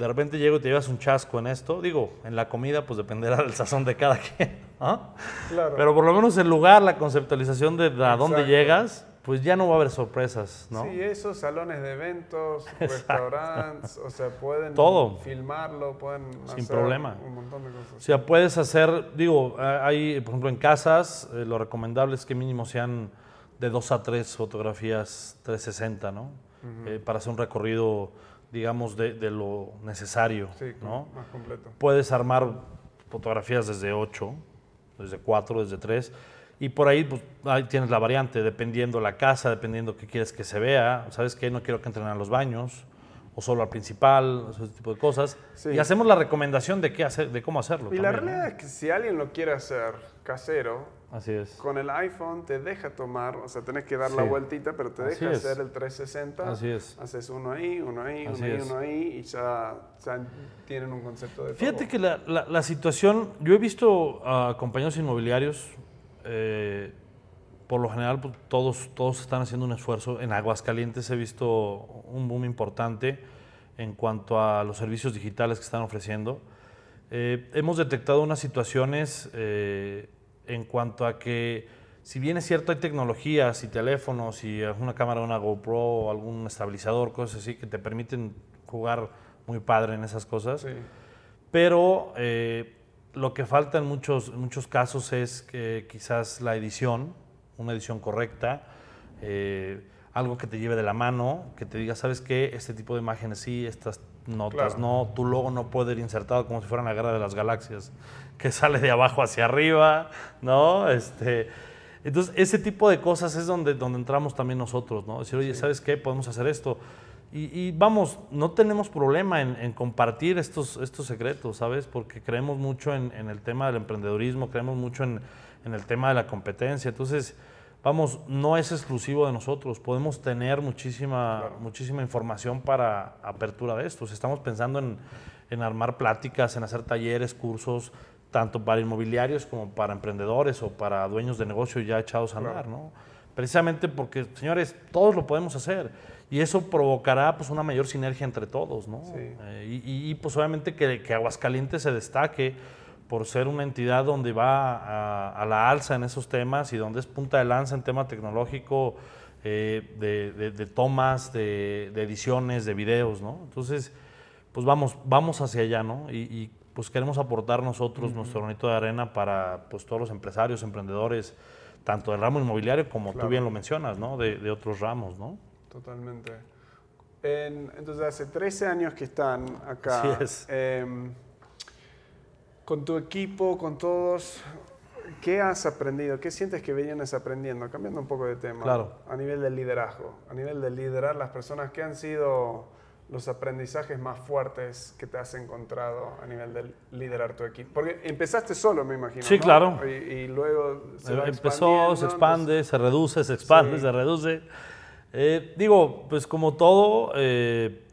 [SPEAKER 2] de repente llego y te llevas un chasco en esto, digo, en la comida pues dependerá del sazón de cada (laughs) quien, ¿no?
[SPEAKER 1] Claro.
[SPEAKER 2] Pero por lo menos el lugar, la conceptualización de a dónde llegas, pues ya no va a haber sorpresas, ¿no?
[SPEAKER 1] Sí, esos salones de eventos, (laughs) restaurantes, o sea, pueden
[SPEAKER 2] Todo.
[SPEAKER 1] filmarlo, pueden
[SPEAKER 2] Sin
[SPEAKER 1] hacer
[SPEAKER 2] problema.
[SPEAKER 1] un montón de cosas.
[SPEAKER 2] O sea, puedes hacer, digo, hay, por ejemplo, en casas, eh, lo recomendable es que mínimo sean de dos a tres fotografías 360, ¿no? Eh, para hacer un recorrido, digamos, de, de lo necesario,
[SPEAKER 1] Sí,
[SPEAKER 2] ¿no?
[SPEAKER 1] más completo.
[SPEAKER 2] Puedes armar fotografías desde 8, desde 4, desde 3. Y por ahí, pues, ahí tienes la variante, dependiendo la casa, dependiendo qué quieres que se vea. ¿Sabes qué? No quiero que entren a los baños, o solo al principal, ese tipo de cosas.
[SPEAKER 1] Sí.
[SPEAKER 2] Y hacemos la recomendación de, qué hacer, de cómo hacerlo.
[SPEAKER 1] Y la
[SPEAKER 2] también, ¿no?
[SPEAKER 1] realidad es que si alguien lo quiere hacer casero,
[SPEAKER 2] Así es.
[SPEAKER 1] con el iPhone te deja tomar, o sea, tenés que dar la vueltita, pero te
[SPEAKER 2] Así
[SPEAKER 1] deja
[SPEAKER 2] es.
[SPEAKER 1] hacer el 360.
[SPEAKER 2] Así es.
[SPEAKER 1] Haces uno ahí, uno ahí,
[SPEAKER 2] Así
[SPEAKER 1] uno ahí, uno ahí, y ya, ya tienen un concepto de
[SPEAKER 2] Fíjate
[SPEAKER 1] todo.
[SPEAKER 2] que la, la- la situación, yo he visto a compañeros inmobiliarios, eh, por lo general pues, todos, todos están haciendo un esfuerzo. En Aguascalientes he visto un boom importante en cuanto a los servicios digitales que están ofreciendo. Eh, hemos detectado unas situaciones eh, en cuanto a que, si bien es cierto, hay tecnologías y teléfonos y alguna cámara, una GoPro algún estabilizador, cosas así que te permiten jugar muy padre en esas cosas.
[SPEAKER 1] Sí,
[SPEAKER 2] Pero eh, lo que falta en muchos, muchos casos es que quizás la edición, una edición correcta, eh, algo que te lleve de la mano, que te diga, ¿sabes qué? Este tipo de imágenes sí, estas notas
[SPEAKER 1] Claro.
[SPEAKER 2] no, tu logo no puede ir insertado como si fuera en la guerra de las galaxias, que (laughs) sale de abajo hacia arriba, ¿no? Este, entonces, ese tipo de cosas es donde, donde entramos también nosotros, ¿no? Decir, oye, ¿sabes qué? Podemos hacer esto. Y, y vamos, no tenemos problema en, en compartir estos, estos secretos, ¿sabes? Porque creemos mucho en, en el tema del emprendedurismo, creemos mucho en, en el tema de la competencia. Entonces, vamos, no es exclusivo de nosotros. Podemos tener muchísima,
[SPEAKER 1] Claro.
[SPEAKER 2] muchísima información para apertura de estos. Estamos pensando en, en armar pláticas, en hacer talleres, cursos, tanto para inmobiliarios como para emprendedores o para dueños de negocio ya echados a andar, ¿no? Precisamente porque, señores, todos lo podemos hacer y eso provocará pues una mayor sinergia entre todos, ¿no?
[SPEAKER 1] Sí.
[SPEAKER 2] Eh, y, y, y, pues obviamente que, que Aguascalientes se destaque por ser una entidad donde va a, a la alza en esos temas y donde es punta de lanza en tema tecnológico, eh, de, de- de tomas, de, de ediciones, de videos, ¿no? Entonces, pues vamos, vamos hacia allá, ¿no? Y, y, pues queremos aportar nosotros nuestro granito de arena para pues todos los empresarios, emprendedores, tanto del ramo inmobiliario como
[SPEAKER 1] Claro.
[SPEAKER 2] tú bien lo mencionas, ¿no? De, otros ramos, ¿no?
[SPEAKER 1] totalmente. En- entonces, hace 13 años que están acá.
[SPEAKER 2] Así es.
[SPEAKER 1] Em, con tu equipo, con todos, ¿qué has aprendido? ¿Qué sientes que vienes aprendiendo? Cambiando un poco de tema.
[SPEAKER 2] Claro.
[SPEAKER 1] A nivel del liderazgo, a nivel de liderar las personas, ¿qué han sido los aprendizajes más fuertes que te has encontrado a nivel de liderar tu equipo? Porque empezaste solo, me imagino.
[SPEAKER 2] Sí,
[SPEAKER 1] ¿no?
[SPEAKER 2] claro.
[SPEAKER 1] Y, y luego se va
[SPEAKER 2] Empezó, se expande, se reduce, se expande,
[SPEAKER 1] Sí.
[SPEAKER 2] se reduce. Eh, digo, pues como todo, eh,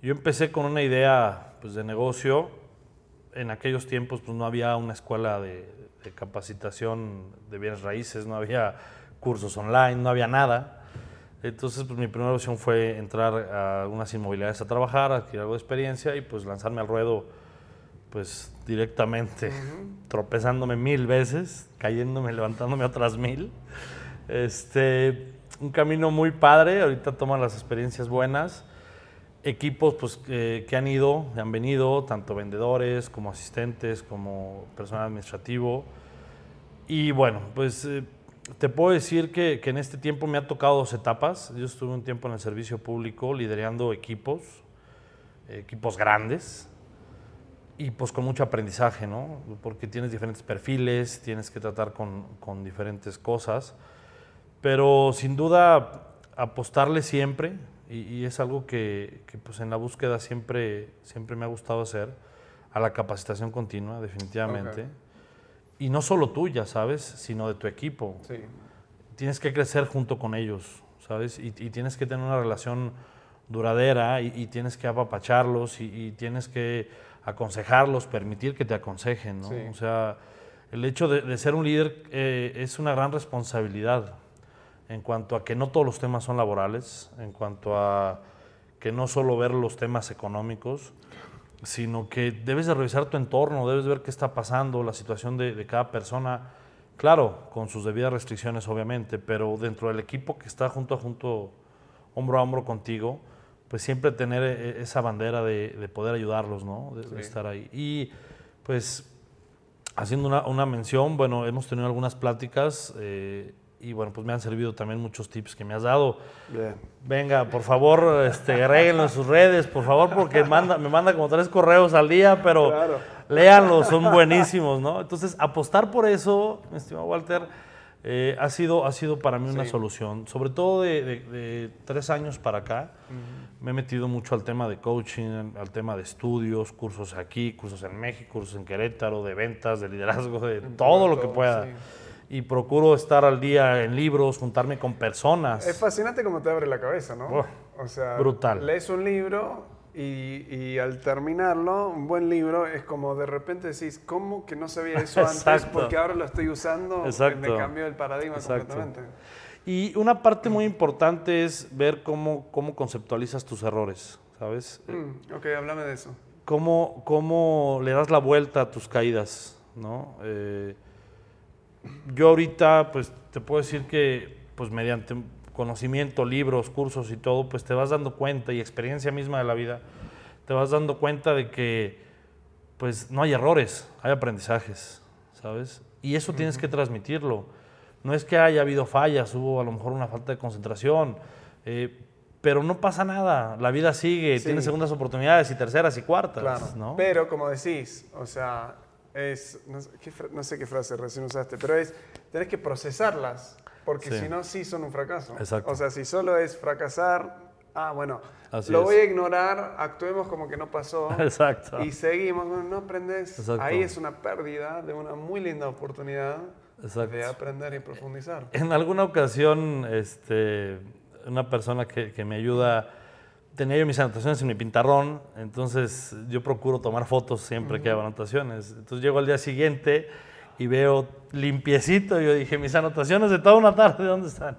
[SPEAKER 2] yo empecé con una idea pues, de negocio. En aquellos tiempos pues, no había una escuela de, de capacitación de bienes raíces, no había cursos online, no había nada. Entonces, pues mi primera opción fue entrar a algunas inmobiliarias a trabajar, adquirir algo de experiencia y pues lanzarme al ruedo pues directamente, tropezándome mil veces, cayéndome, levantándome otras mil. Este, un camino muy padre, ahorita toman las experiencias buenas, equipos pues, que han ido, han venido, tanto vendedores como asistentes, como personal administrativo. Y bueno, pues eh, te puedo decir que, que, en este tiempo me ha tocado dos etapas. Yo estuve un tiempo en el servicio público liderando equipos, equipos grandes, y pues con mucho aprendizaje, ¿no? Porque tienes diferentes perfiles, tienes que tratar con, con diferentes cosas, pero sin duda apostarle siempre, y, es algo que, que, pues en la búsqueda siempre, siempre me ha gustado hacer, a la capacitación continua, definitivamente. Y no solo tuya, ¿sabes? Sino de tu equipo. Sí. Tienes que crecer junto con ellos, ¿sabes? Y, y tienes que tener una relación duradera y, tienes que apapacharlos y, tienes que aconsejarlos, permitir que te aconsejen, ¿no? O sea, el hecho de, ser un líder eh, es una gran responsabilidad en cuanto a que no todos los temas son laborales, en cuanto a que no solo ver los temas económicos, sino que debes de revisar tu entorno, debes ver qué está pasando, la situación de, de cada persona, claro, con sus debidas restricciones obviamente, pero dentro del equipo que está junto a junto, hombro a hombro contigo, pues siempre tener e, esa bandera de, poder ayudarlos, ¿no? De, estar ahí. Y pues haciendo una, una, mención, bueno, hemos tenido algunas pláticas eh, y bueno, pues me han servido también muchos tips que me has dado. Bien. Venga, por favor, este, en sus redes, por favor, porque manda, me manda como tres correos al día, pero léanlos, son buenísimos, ¿no? Entonces, apostar por eso, mi estimado Walter, eh, ha, sido, ha sido para mí una solución, sobre todo de, tres años para acá. Me he metido mucho al tema de coaching, al tema de estudios, cursos aquí, cursos en México, cursos en Querétaro, de ventas, de liderazgo, de todo lo que pueda. Y procuro estar al día en libros, juntarme con personas.
[SPEAKER 1] Es fascinante cómo te abre la cabeza, ¿no?
[SPEAKER 2] Oh, o sea, brutal.
[SPEAKER 1] Lees un libro y, al terminarlo, un buen libro, es como de repente decís, ¿cómo que no sabía eso antes? (laughs) Porque ahora lo estoy usando, Exacto. me cambió el paradigma completamente.
[SPEAKER 2] Y una parte muy importante es ver cómo, cómo conceptualizas tus errores, ¿sabes?
[SPEAKER 1] Mm, ok, háblame de eso.
[SPEAKER 2] Cómo, cómo le das la vuelta a tus caídas, ¿no? Eh, yo ahorita, pues, te puedo decir que, pues, mediante conocimiento, libros, cursos y todo, pues te vas dando cuenta y experiencia misma de la vida, te vas dando cuenta de que pues no hay errores, hay aprendizajes, ¿sabes? Y eso tienes que transmitirlo. No es que haya habido fallas, hubo a lo mejor una falta de concentración, eh, pero no pasa nada, la vida sigue, tienes segundas oportunidades y terceras y cuartas, ¿no?
[SPEAKER 1] Pero como decís, o sea, es, no sé, qué, no sé qué frase recién usaste, pero es, tenés que procesarlas porque si no, sí son un fracaso. Exacto. O sea, si solo es fracasar, ah, bueno, lo voy a ignorar, actuemos como que no pasó. (laughs) Exacto. Y seguimos, no aprendes. Ahí es una pérdida de una muy linda oportunidad de aprender y profundizar.
[SPEAKER 2] En alguna ocasión, este, una persona que, que me ayuda tenía yo mis anotaciones en mi pintarrón, entonces yo procuro tomar fotos siempre que hago anotaciones. Entonces llego al día siguiente y veo limpiecito. Yo dije, mis anotaciones de toda una tarde, ¿dónde están?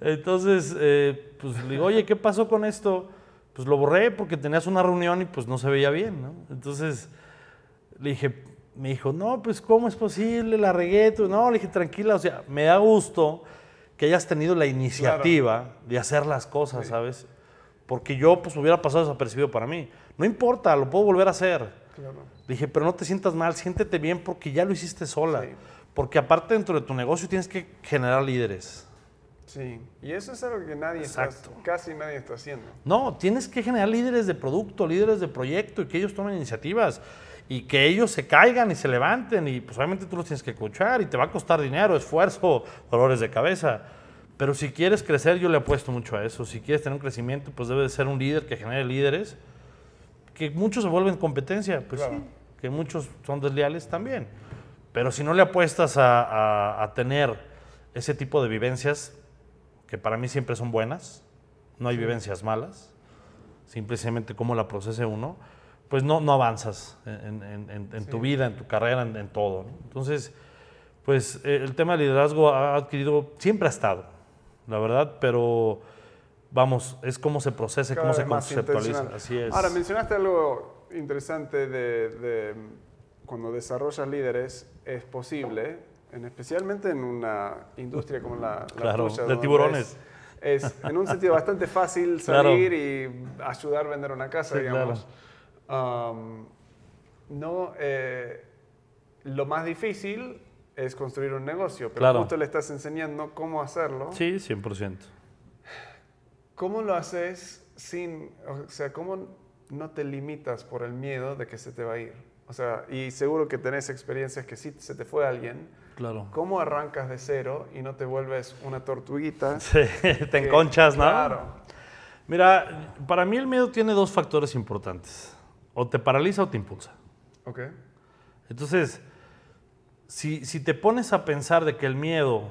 [SPEAKER 2] Entonces, eh, pues le digo, oye, ¿qué pasó con esto? Pues lo borré porque tenías una reunión y pues no se veía bien, ¿no? Entonces le dije, me dijo, no, pues ¿cómo es posible? La regué. No, le dije, tranquila, o sea, me da gusto que hayas tenido la iniciativa de hacer las cosas, ¿sabes? Porque yo pues hubiera pasado desapercibido para mí. No importa, lo puedo volver a hacer. Claro dije, pero no te sientas mal, siéntete bien porque ya lo hiciste sola. Porque aparte dentro de tu negocio tienes que generar líderes.
[SPEAKER 1] Sí, y eso es algo que nadie está, casi nadie está haciendo.
[SPEAKER 2] No, tienes que generar líderes de producto, líderes de proyecto y que ellos tomen iniciativas y que ellos se caigan y se levanten y pues obviamente tú los tienes que escuchar y te va a costar dinero, esfuerzo, dolores de cabeza. Pero si quieres crecer, yo le apuesto mucho a eso. Si quieres tener un crecimiento, pues debe de ser un líder que genere líderes, que muchos se vuelven competencia. Pues sí, que muchos son desleales también. Pero si no le apuestas a, tener ese tipo de vivencias, que para mí siempre son buenas, no hay vivencias malas, simplemente cómo la procese uno, pues no, no avanzas en, tu vida, en tu carrera, en, todo. Entonces, pues eh, el tema del liderazgo ha adquirido, siempre ha estado, la verdad, pero vamos, es cómo se procesa, cómo se conceptualiza. Así es.
[SPEAKER 1] Ahora, mencionaste algo interesante de, cuando desarrollas líderes es posible, en, especialmente en una industria como la,
[SPEAKER 2] claro, de tiburones.
[SPEAKER 1] es en un sentido bastante fácil (laughs)
[SPEAKER 2] Claro.
[SPEAKER 1] salir y ayudar a vender una casa,
[SPEAKER 2] Sí,
[SPEAKER 1] digamos. Um, no, eh, lo más difícil es construir un negocio, pero
[SPEAKER 2] Claro.
[SPEAKER 1] justo le estás enseñando cómo hacerlo.
[SPEAKER 2] Sí, 100%.
[SPEAKER 1] ¿Cómo lo haces sin, o sea, cómo no te limitas por el miedo de que se te va a ir? O sea, y seguro que tenés experiencias que sí se te fue alguien.
[SPEAKER 2] Claro.
[SPEAKER 1] ¿Cómo arrancas de cero y no te vuelves una tortuguita? (laughs)
[SPEAKER 2] Sí, te
[SPEAKER 1] que-
[SPEAKER 2] enconchas, ¿no?
[SPEAKER 1] Claro.
[SPEAKER 2] Mira, para mí el miedo tiene dos factores importantes. O te paraliza o te impulsa.
[SPEAKER 1] Ok.
[SPEAKER 2] Entonces, si, si te pones a pensar de que el miedo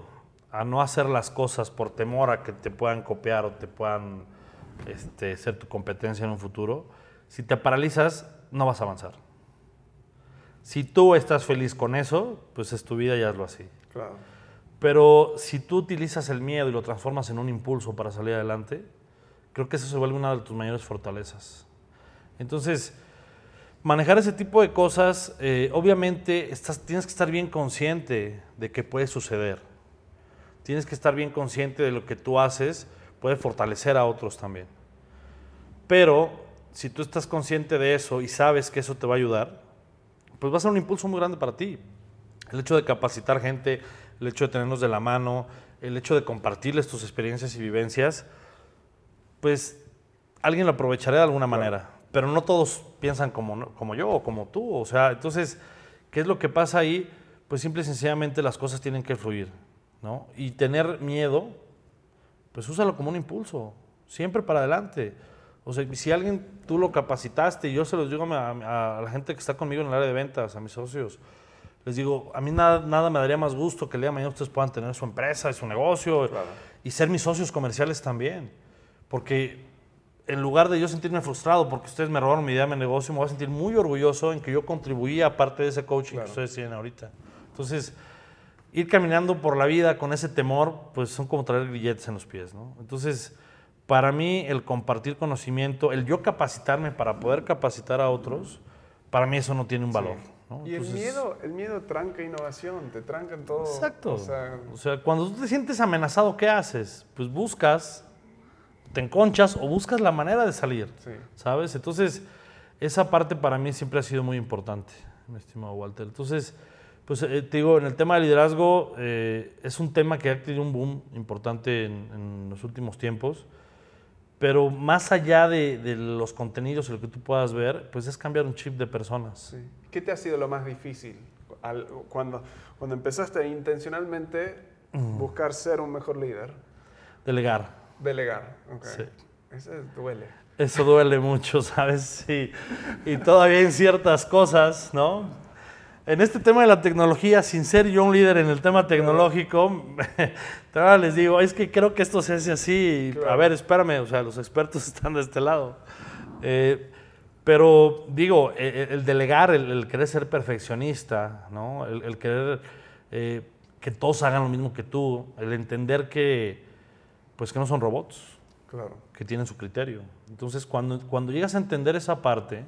[SPEAKER 2] a no hacer las cosas por temor a que te puedan copiar o te puedan este, ser tu competencia en un futuro, si te paralizas, no vas a avanzar. Si tú estás feliz con eso, pues es tu vida y hazlo así.
[SPEAKER 1] Claro.
[SPEAKER 2] Pero si tú utilizas el miedo y lo transformas en un impulso para salir adelante, creo que eso se vuelve una de tus mayores fortalezas. Entonces, manejar ese tipo de cosas, eh, obviamente estás, tienes que estar bien consciente de que puede suceder. Tienes que estar bien consciente de lo que tú haces puede fortalecer a otros también. Pero si tú estás consciente de eso y sabes que eso te va a ayudar, pues va a ser un impulso muy grande para ti. El hecho de capacitar gente, el hecho de tenernos de la mano, el hecho de compartirles tus experiencias y vivencias, pues alguien lo aprovechará de alguna manera. Pero no todos piensan como, como yo o como tú. O sea, entonces, ¿qué es lo que pasa ahí? Pues simple y sencillamente las cosas tienen que fluir, ¿no? Y tener miedo, pues úsalo como un impulso, siempre para adelante. O sea, si alguien tú lo capacitaste, y yo se los digo a, a- a la gente que está conmigo en el área de ventas, a mis socios, les digo, a mí nada, nada me daría más gusto que el día de mañana ustedes puedan tener su empresa y su negocio
[SPEAKER 1] Claro.
[SPEAKER 2] y ser mis socios comerciales también. Porque en lugar de yo sentirme frustrado porque ustedes me robaron mi idea de mi negocio, me voy a sentir muy orgulloso en que yo contribuí a parte de ese coaching
[SPEAKER 1] Claro.
[SPEAKER 2] que ustedes tienen ahorita. Entonces, ir caminando por la vida con ese temor, pues son como traer grilletes en los pies, ¿no? Entonces, para mí, el compartir conocimiento, el yo capacitarme para poder capacitar a otros, para mí eso no tiene un valor. ¿no?
[SPEAKER 1] Y el
[SPEAKER 2] Entonces-
[SPEAKER 1] miedo, el miedo tranca innovación, te tranca en todo.
[SPEAKER 2] Exacto.
[SPEAKER 1] O sea,
[SPEAKER 2] O sea, cuando tú te sientes amenazado, ¿qué haces? Pues buscas, te enconchas o buscas la manera de salir,
[SPEAKER 1] sí.
[SPEAKER 2] ¿sabes? Entonces, esa parte para mí siempre ha sido muy importante, mi estimado Walter. Entonces, pues eh, te digo, en el tema de liderazgo eh, es un tema que ha tenido un boom importante en, en los últimos tiempos, pero más allá de, de los contenidos y lo que tú puedas ver, pues es cambiar un chip de personas.
[SPEAKER 1] Sí. ¿Qué te ha sido lo más difícil al- cuando, cuando empezaste a intencionalmente buscar ser un mejor líder?
[SPEAKER 2] Delegar.
[SPEAKER 1] Delegar. ok.
[SPEAKER 2] Sí.
[SPEAKER 1] Eso duele.
[SPEAKER 2] Eso duele mucho, (laughs) ¿sabes? Sí. Y todavía en ciertas cosas, ¿no? En este tema de la tecnología, sin ser yo un líder en el tema tecnológico, (laughs) todavía les digo, es que creo que esto se hace así. A
[SPEAKER 1] Claro.
[SPEAKER 2] ver, espérame, o sea, los expertos (laughs) están de este lado. Eh, pero digo, eh, el delegar, el, el querer ser perfeccionista, ¿no? El, el querer eh, que todos hagan lo mismo que tú, el entender que, pues que no son robots
[SPEAKER 1] Claro.
[SPEAKER 2] que tienen su criterio. Entonces, cuando, cuando llegas a entender esa parte,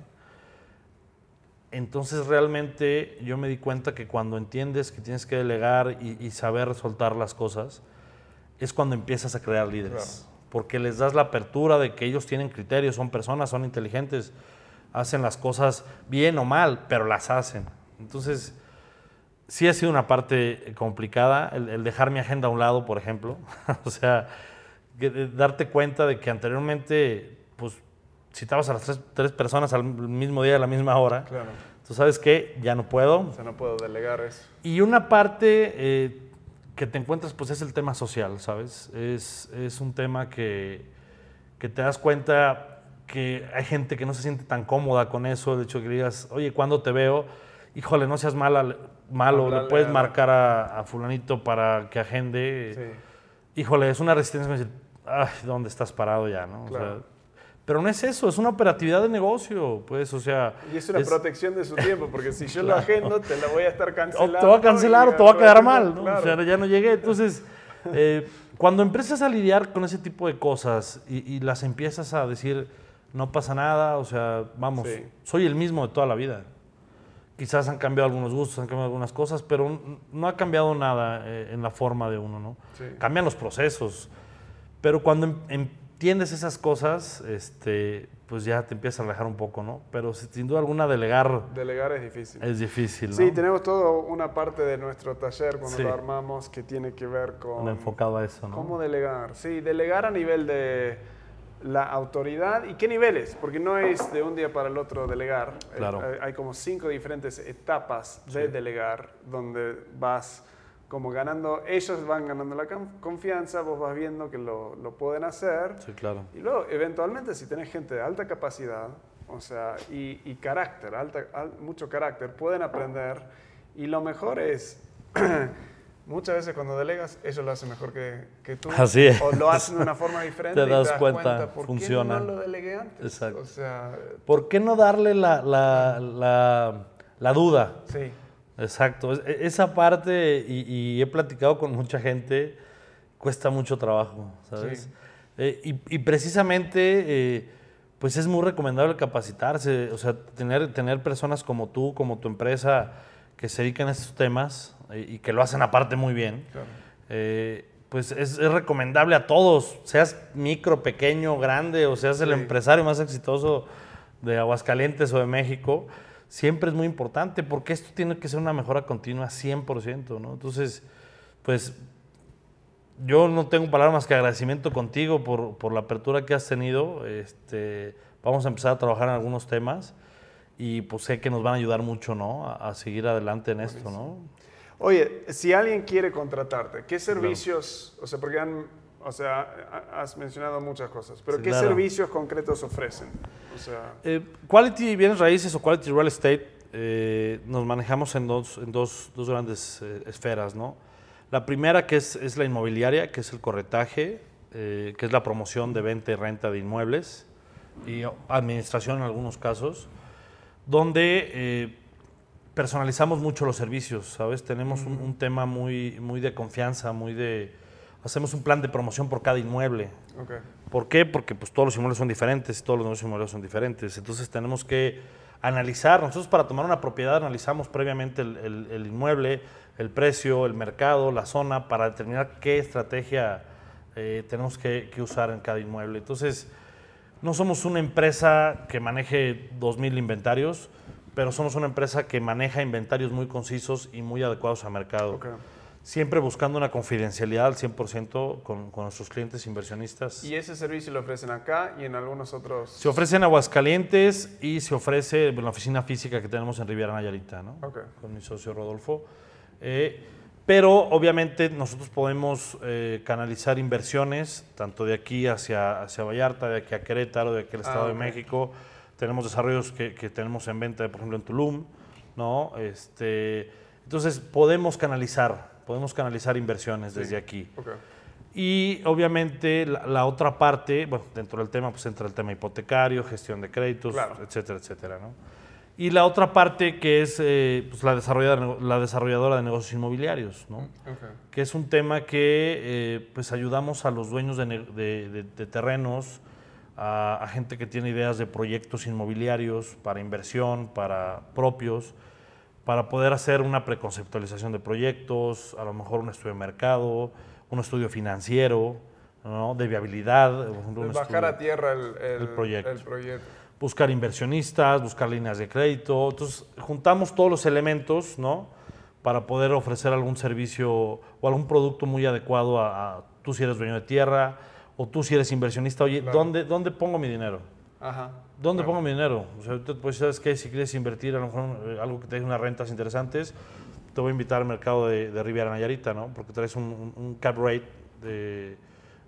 [SPEAKER 2] entonces realmente yo me di cuenta que cuando entiendes que tienes que delegar y, y saber soltar las cosas, es cuando empiezas a crear líderes. Porque les das la apertura de que ellos tienen criterios, son personas, son inteligentes, hacen las cosas bien o mal, pero las hacen. Entonces, sí ha sido una parte complicada el, el dejar mi agenda a un lado, por ejemplo. (laughs) o sea, darte cuenta de que anteriormente, pues, citabas a las tres, tres personas al mismo día, a la misma hora.
[SPEAKER 1] Claro.
[SPEAKER 2] Tú sabes que ya no puedo.
[SPEAKER 1] O sea, no puedo delegar eso.
[SPEAKER 2] Y una parte eh, que te encuentras, pues, es el tema social, ¿sabes? Es, es un tema que, que te das cuenta que hay gente que no se siente tan cómoda con eso, el hecho de que digas, oye, ¿cuándo te veo? Híjole, no seas mala, malo, le puedes marcar a, a fulanito para que agende.
[SPEAKER 1] Sí.
[SPEAKER 2] Híjole, es una resistencia ay, ¿dónde estás parado ya? ¿no? O
[SPEAKER 1] Claro.
[SPEAKER 2] sea, pero no es eso, es una operatividad de negocio, pues, o sea...
[SPEAKER 1] Y es una
[SPEAKER 2] es-
[SPEAKER 1] protección de su tiempo, porque si yo lo agendo, te la voy a estar
[SPEAKER 2] o
[SPEAKER 1] cancelando.
[SPEAKER 2] te va a cancelar o te va a quedar
[SPEAKER 1] al
[SPEAKER 2] mal, ¿no?
[SPEAKER 1] claro.
[SPEAKER 2] O sea, ya no llegué. Entonces, eh, cuando empiezas a lidiar con ese tipo de cosas y, y las empiezas a decir, no pasa nada, o sea, vamos,
[SPEAKER 1] Sí.
[SPEAKER 2] soy el mismo de toda la vida. Quizás han cambiado algunos gustos, han cambiado algunas cosas, pero no ha cambiado nada eh, en la forma de uno, ¿no?
[SPEAKER 1] Sí.
[SPEAKER 2] Cambian los procesos, Pero cuando em- entiendes esas cosas, este, pues ya te empiezas a relajar un poco, ¿no? Pero si- sin duda alguna delegar
[SPEAKER 1] Delegar es difícil.
[SPEAKER 2] es difícil, ¿no?
[SPEAKER 1] Sí, tenemos todo una parte de nuestro taller cuando
[SPEAKER 2] Sí.
[SPEAKER 1] lo armamos que tiene que ver con
[SPEAKER 2] enfocado a eso, ¿no?
[SPEAKER 1] cómo delegar. Sí, delegar a nivel de la autoridad y qué niveles, porque no es de un día para el otro delegar. Eh,
[SPEAKER 2] Claro.
[SPEAKER 1] Hay, hay como cinco diferentes etapas de delegar donde vas como ganando, ellos van ganando la con- confianza, vos vas viendo que lo, lo pueden hacer
[SPEAKER 2] Sí, claro.
[SPEAKER 1] y luego, eventualmente, si tenés gente de alta capacidad, o sea, y, y carácter, alta, al- mucho carácter, pueden aprender. Y lo mejor es, (clears throat) muchas veces cuando delegas, ellos lo hacen mejor que, que tú.
[SPEAKER 2] Así es.
[SPEAKER 1] O lo hacen de una (laughs) forma diferente.
[SPEAKER 2] Te
[SPEAKER 1] y
[SPEAKER 2] das cuenta,
[SPEAKER 1] ¿por
[SPEAKER 2] funciona.
[SPEAKER 1] qué no lo delegué antes?
[SPEAKER 2] Exacto.
[SPEAKER 1] O sea,
[SPEAKER 2] ¿Por qué no darle la, la, la, la duda?
[SPEAKER 1] sí.
[SPEAKER 2] Exacto. E- Esa parte, y, y he platicado con mucha gente, cuesta mucho trabajo, ¿sabes?
[SPEAKER 1] Sí.
[SPEAKER 2] Eh, y, y precisamente, eh, pues es muy recomendable capacitarse, o sea, tener, tener personas como tú, como tu empresa, que se dedican a estos temas eh, y que lo hacen aparte muy bien.
[SPEAKER 1] Claro.
[SPEAKER 2] Pues es, es recomendable a todos, seas micro, pequeño, grande, o seas el
[SPEAKER 1] Sí.
[SPEAKER 2] empresario más exitoso de Aguascalientes o de México, siempre es muy importante porque esto tiene que ser una mejora continua 100%, ¿no? Entonces, pues yo no tengo palabras más que agradecimiento contigo por, por la apertura que has tenido. Este, vamos a empezar a trabajar en algunos temas y pues sé que nos van a ayudar mucho, ¿no? A, a seguir adelante en esto, ¿no?
[SPEAKER 1] Oye, si alguien quiere contratarte, ¿qué servicios, o sea, porque han, o sea, ha- has mencionado muchas cosas, pero
[SPEAKER 2] Sí,
[SPEAKER 1] qué
[SPEAKER 2] claro.
[SPEAKER 1] servicios concretos ofrecen? O sea,
[SPEAKER 2] Eh, quality bienes raíces o quality real estate eh, nos manejamos en dos, en dos, dos grandes eh, esferas, ¿no? La primera que es, es la inmobiliaria, que es el corretaje, que es la promoción de venta y renta de inmuebles y administración en algunos casos, donde personalizamos mucho los servicios, ¿sabes? Tenemos un, un tema muy, muy de confianza, muy de... Hacemos un plan de promoción por cada inmueble. ¿Por qué? Porque pues, todos los inmuebles son diferentes, todos los negocios inmobiliarios son diferentes. Entonces tenemos que analizar. Nosotros para tomar una propiedad analizamos previamente el, el- el inmueble, el precio, el mercado, la zona, para determinar qué estrategia eh, tenemos que, que usar en cada inmueble. Entonces, no somos una empresa que maneje 2.000 inventarios, pero somos una empresa que maneja inventarios muy concisos y muy adecuados al mercado. Siempre buscando una confidencialidad al 100% con, con nuestros clientes inversionistas.
[SPEAKER 1] Y ese servicio lo ofrecen acá y en algunos otros.
[SPEAKER 2] Se ofrece en Aguascalientes y se ofrece en la oficina física que tenemos en Riviera Nayarita, ¿no?
[SPEAKER 1] Ok.
[SPEAKER 2] con mi socio Rodolfo. Eh, pero obviamente nosotros podemos eh, canalizar inversiones, tanto de aquí hacia, hacia Vallarta, de aquí a Querétaro, de aquí al
[SPEAKER 1] Ah,
[SPEAKER 2] Estado de México. Tenemos desarrollos que, que tenemos en venta, por ejemplo, en Tulum, ¿no? Este, entonces podemos canalizar, podemos canalizar inversiones desde aquí.
[SPEAKER 1] Ok.
[SPEAKER 2] Y obviamente la, la otra parte, bueno, dentro del tema, pues entra el tema hipotecario, gestión de créditos,
[SPEAKER 1] Claro.
[SPEAKER 2] etcétera, etcétera, ¿no? Y la otra parte que es eh, pues, la, desarrolladora, la desarrolladora de negocios inmobiliarios, ¿no?
[SPEAKER 1] Ok.
[SPEAKER 2] Que es un tema que eh, pues ayudamos a los dueños de, de- de- de terrenos, a, a gente que tiene ideas de proyectos inmobiliarios para inversión, para propios, para poder hacer una preconceptualización de proyectos, a lo mejor un estudio de mercado, un estudio financiero, ¿no? de viabilidad. por ejemplo, un
[SPEAKER 1] Bajar
[SPEAKER 2] estudio-
[SPEAKER 1] a tierra el, el,
[SPEAKER 2] el proyecto.
[SPEAKER 1] el proyecto.
[SPEAKER 2] buscar inversionistas, buscar líneas de crédito. Entonces, juntamos todos los elementos, ¿no? Para poder ofrecer algún servicio o algún producto muy adecuado a, a tú si eres dueño de tierra o tú si eres inversionista. Oye,
[SPEAKER 1] Claro.
[SPEAKER 2] ¿dónde, ¿dónde pongo mi dinero?
[SPEAKER 1] Ajá.
[SPEAKER 2] ¿Dónde
[SPEAKER 1] Claro.
[SPEAKER 2] pongo mi dinero? O sea, pues, ¿sabes qué? Si quieres invertir a lo mejor eh, algo que te dé unas rentas interesantes, te voy a invitar al mercado de, de Riviera Nayarita, ¿no? Porque traes un, un- un cap rate de-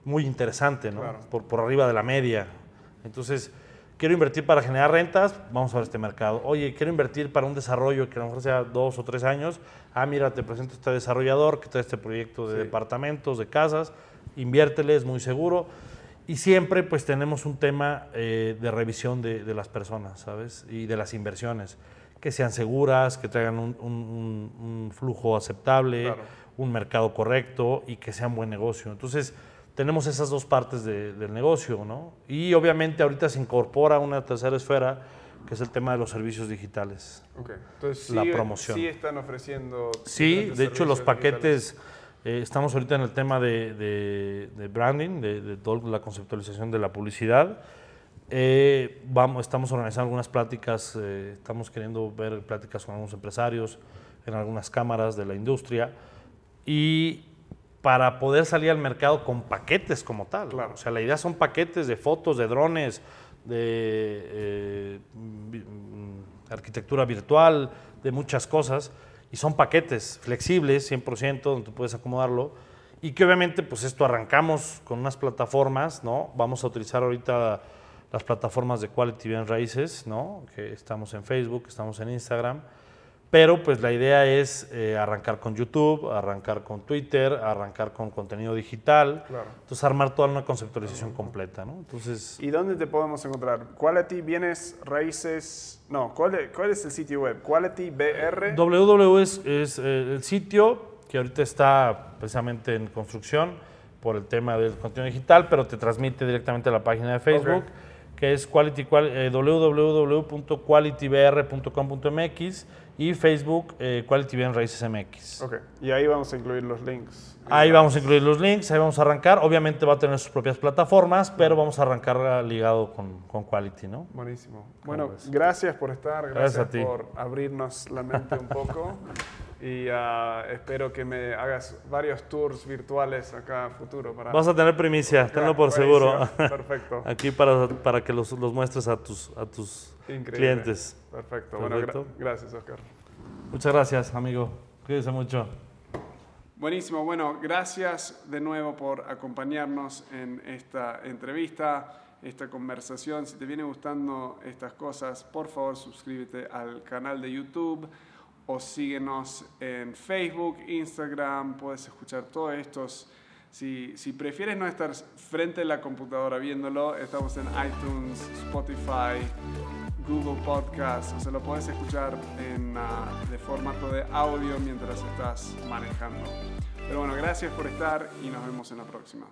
[SPEAKER 2] muy interesante, ¿no?
[SPEAKER 1] Claro.
[SPEAKER 2] Por, por arriba de la media. Entonces, quiero invertir para generar rentas, vamos a ver este mercado. Oye, quiero invertir para un desarrollo que a lo mejor sea dos o tres años. Ah, mira, te presento este desarrollador que trae este proyecto de
[SPEAKER 1] Sí.
[SPEAKER 2] departamentos, de casas, inviértele, es muy seguro. Y siempre pues tenemos un tema eh, de revisión de, de las personas, ¿sabes? Y de las inversiones. Que sean seguras, que traigan un, un- un- un flujo aceptable,
[SPEAKER 1] Claro.
[SPEAKER 2] un mercado correcto y que sean buen negocio. Entonces, tenemos esas dos partes de- del negocio, ¿no? Y obviamente ahorita se incorpora una tercera esfera, que es el tema de los servicios digitales.
[SPEAKER 1] Ok. Entonces,
[SPEAKER 2] La
[SPEAKER 1] sí,
[SPEAKER 2] promoción.
[SPEAKER 1] sí están ofreciendo.
[SPEAKER 2] Sí, de hecho los
[SPEAKER 1] servicios digitales.
[SPEAKER 2] Eh, estamos ahorita en el tema de, de- de branding, de, de toda la conceptualización de la publicidad. Eh, vamos, estamos organizando algunas pláticas, eh, estamos queriendo ver pláticas con algunos empresarios en algunas cámaras de la industria y para poder salir al mercado con paquetes como tal.
[SPEAKER 1] Claro.
[SPEAKER 2] O sea, la idea son paquetes de fotos, de drones, de eh, mm, arquitectura virtual, de muchas cosas. Y son paquetes flexibles, 100%, donde tú puedes acomodarlo. Y que obviamente, pues esto arrancamos con unas plataformas, ¿no? Vamos a utilizar ahorita las plataformas de Quality Bien Raíces, ¿no? Que estamos en Facebook, estamos en Instagram. Pero pues la idea es eh, arrancar con YouTube, arrancar con Twitter, arrancar con contenido digital.
[SPEAKER 1] Claro.
[SPEAKER 2] Entonces armar toda una conceptualización completa, ¿no? Entonces,
[SPEAKER 1] ¿Y dónde te podemos encontrar? Quality, bienes, raíces. No, ¿cuál es, cuál es el sitio web? Quality BR.
[SPEAKER 2] www es, es, eh, el sitio que ahorita está precisamente en construcción por el tema del contenido digital, pero te transmite directamente a la página de Facebook, que es eh, www.qualitybr.com.mx y Facebook eh, Quality Bien Raíces MX.
[SPEAKER 1] Ok, y ahí vamos a incluir los links.
[SPEAKER 2] Ahí vamos a incluir los links, ahí vamos a arrancar. Obviamente va a tener sus propias plataformas, pero vamos a arrancar ligado con, con Quality, ¿no?
[SPEAKER 1] Buenísimo. Bueno,
[SPEAKER 2] ves?
[SPEAKER 1] gracias por estar, gracias,
[SPEAKER 2] Gracias a ti.
[SPEAKER 1] por abrirnos la mente un poco. (laughs) Y ah, espero que me hagas varios tours virtuales acá a futuro. Para
[SPEAKER 2] Vas a tener primicia, tenlo por
[SPEAKER 1] Buenísimo,
[SPEAKER 2] seguro.
[SPEAKER 1] Perfecto. (laughs)
[SPEAKER 2] Aquí para, para que los, los muestres a tus, a tus
[SPEAKER 1] Increíble.
[SPEAKER 2] clientes.
[SPEAKER 1] Perfecto. Bueno, gra-
[SPEAKER 2] Perfecto.
[SPEAKER 1] gracias, Oscar.
[SPEAKER 2] Muchas gracias, amigo. Cuídese mucho.
[SPEAKER 1] Buenísimo, bueno, gracias de nuevo por acompañarnos en esta entrevista, esta conversación. Si te viene gustando estas cosas, por favor suscríbete al canal de YouTube o síguenos en Facebook, Instagram, puedes escuchar todos estos. Si, si prefieres no estar frente a la computadora viéndolo, estamos en iTunes, Spotify, Google Podcast, o sea, lo puedes escuchar en, ah, de formato de audio mientras estás manejando. Pero bueno, gracias por estar y nos vemos en la próxima.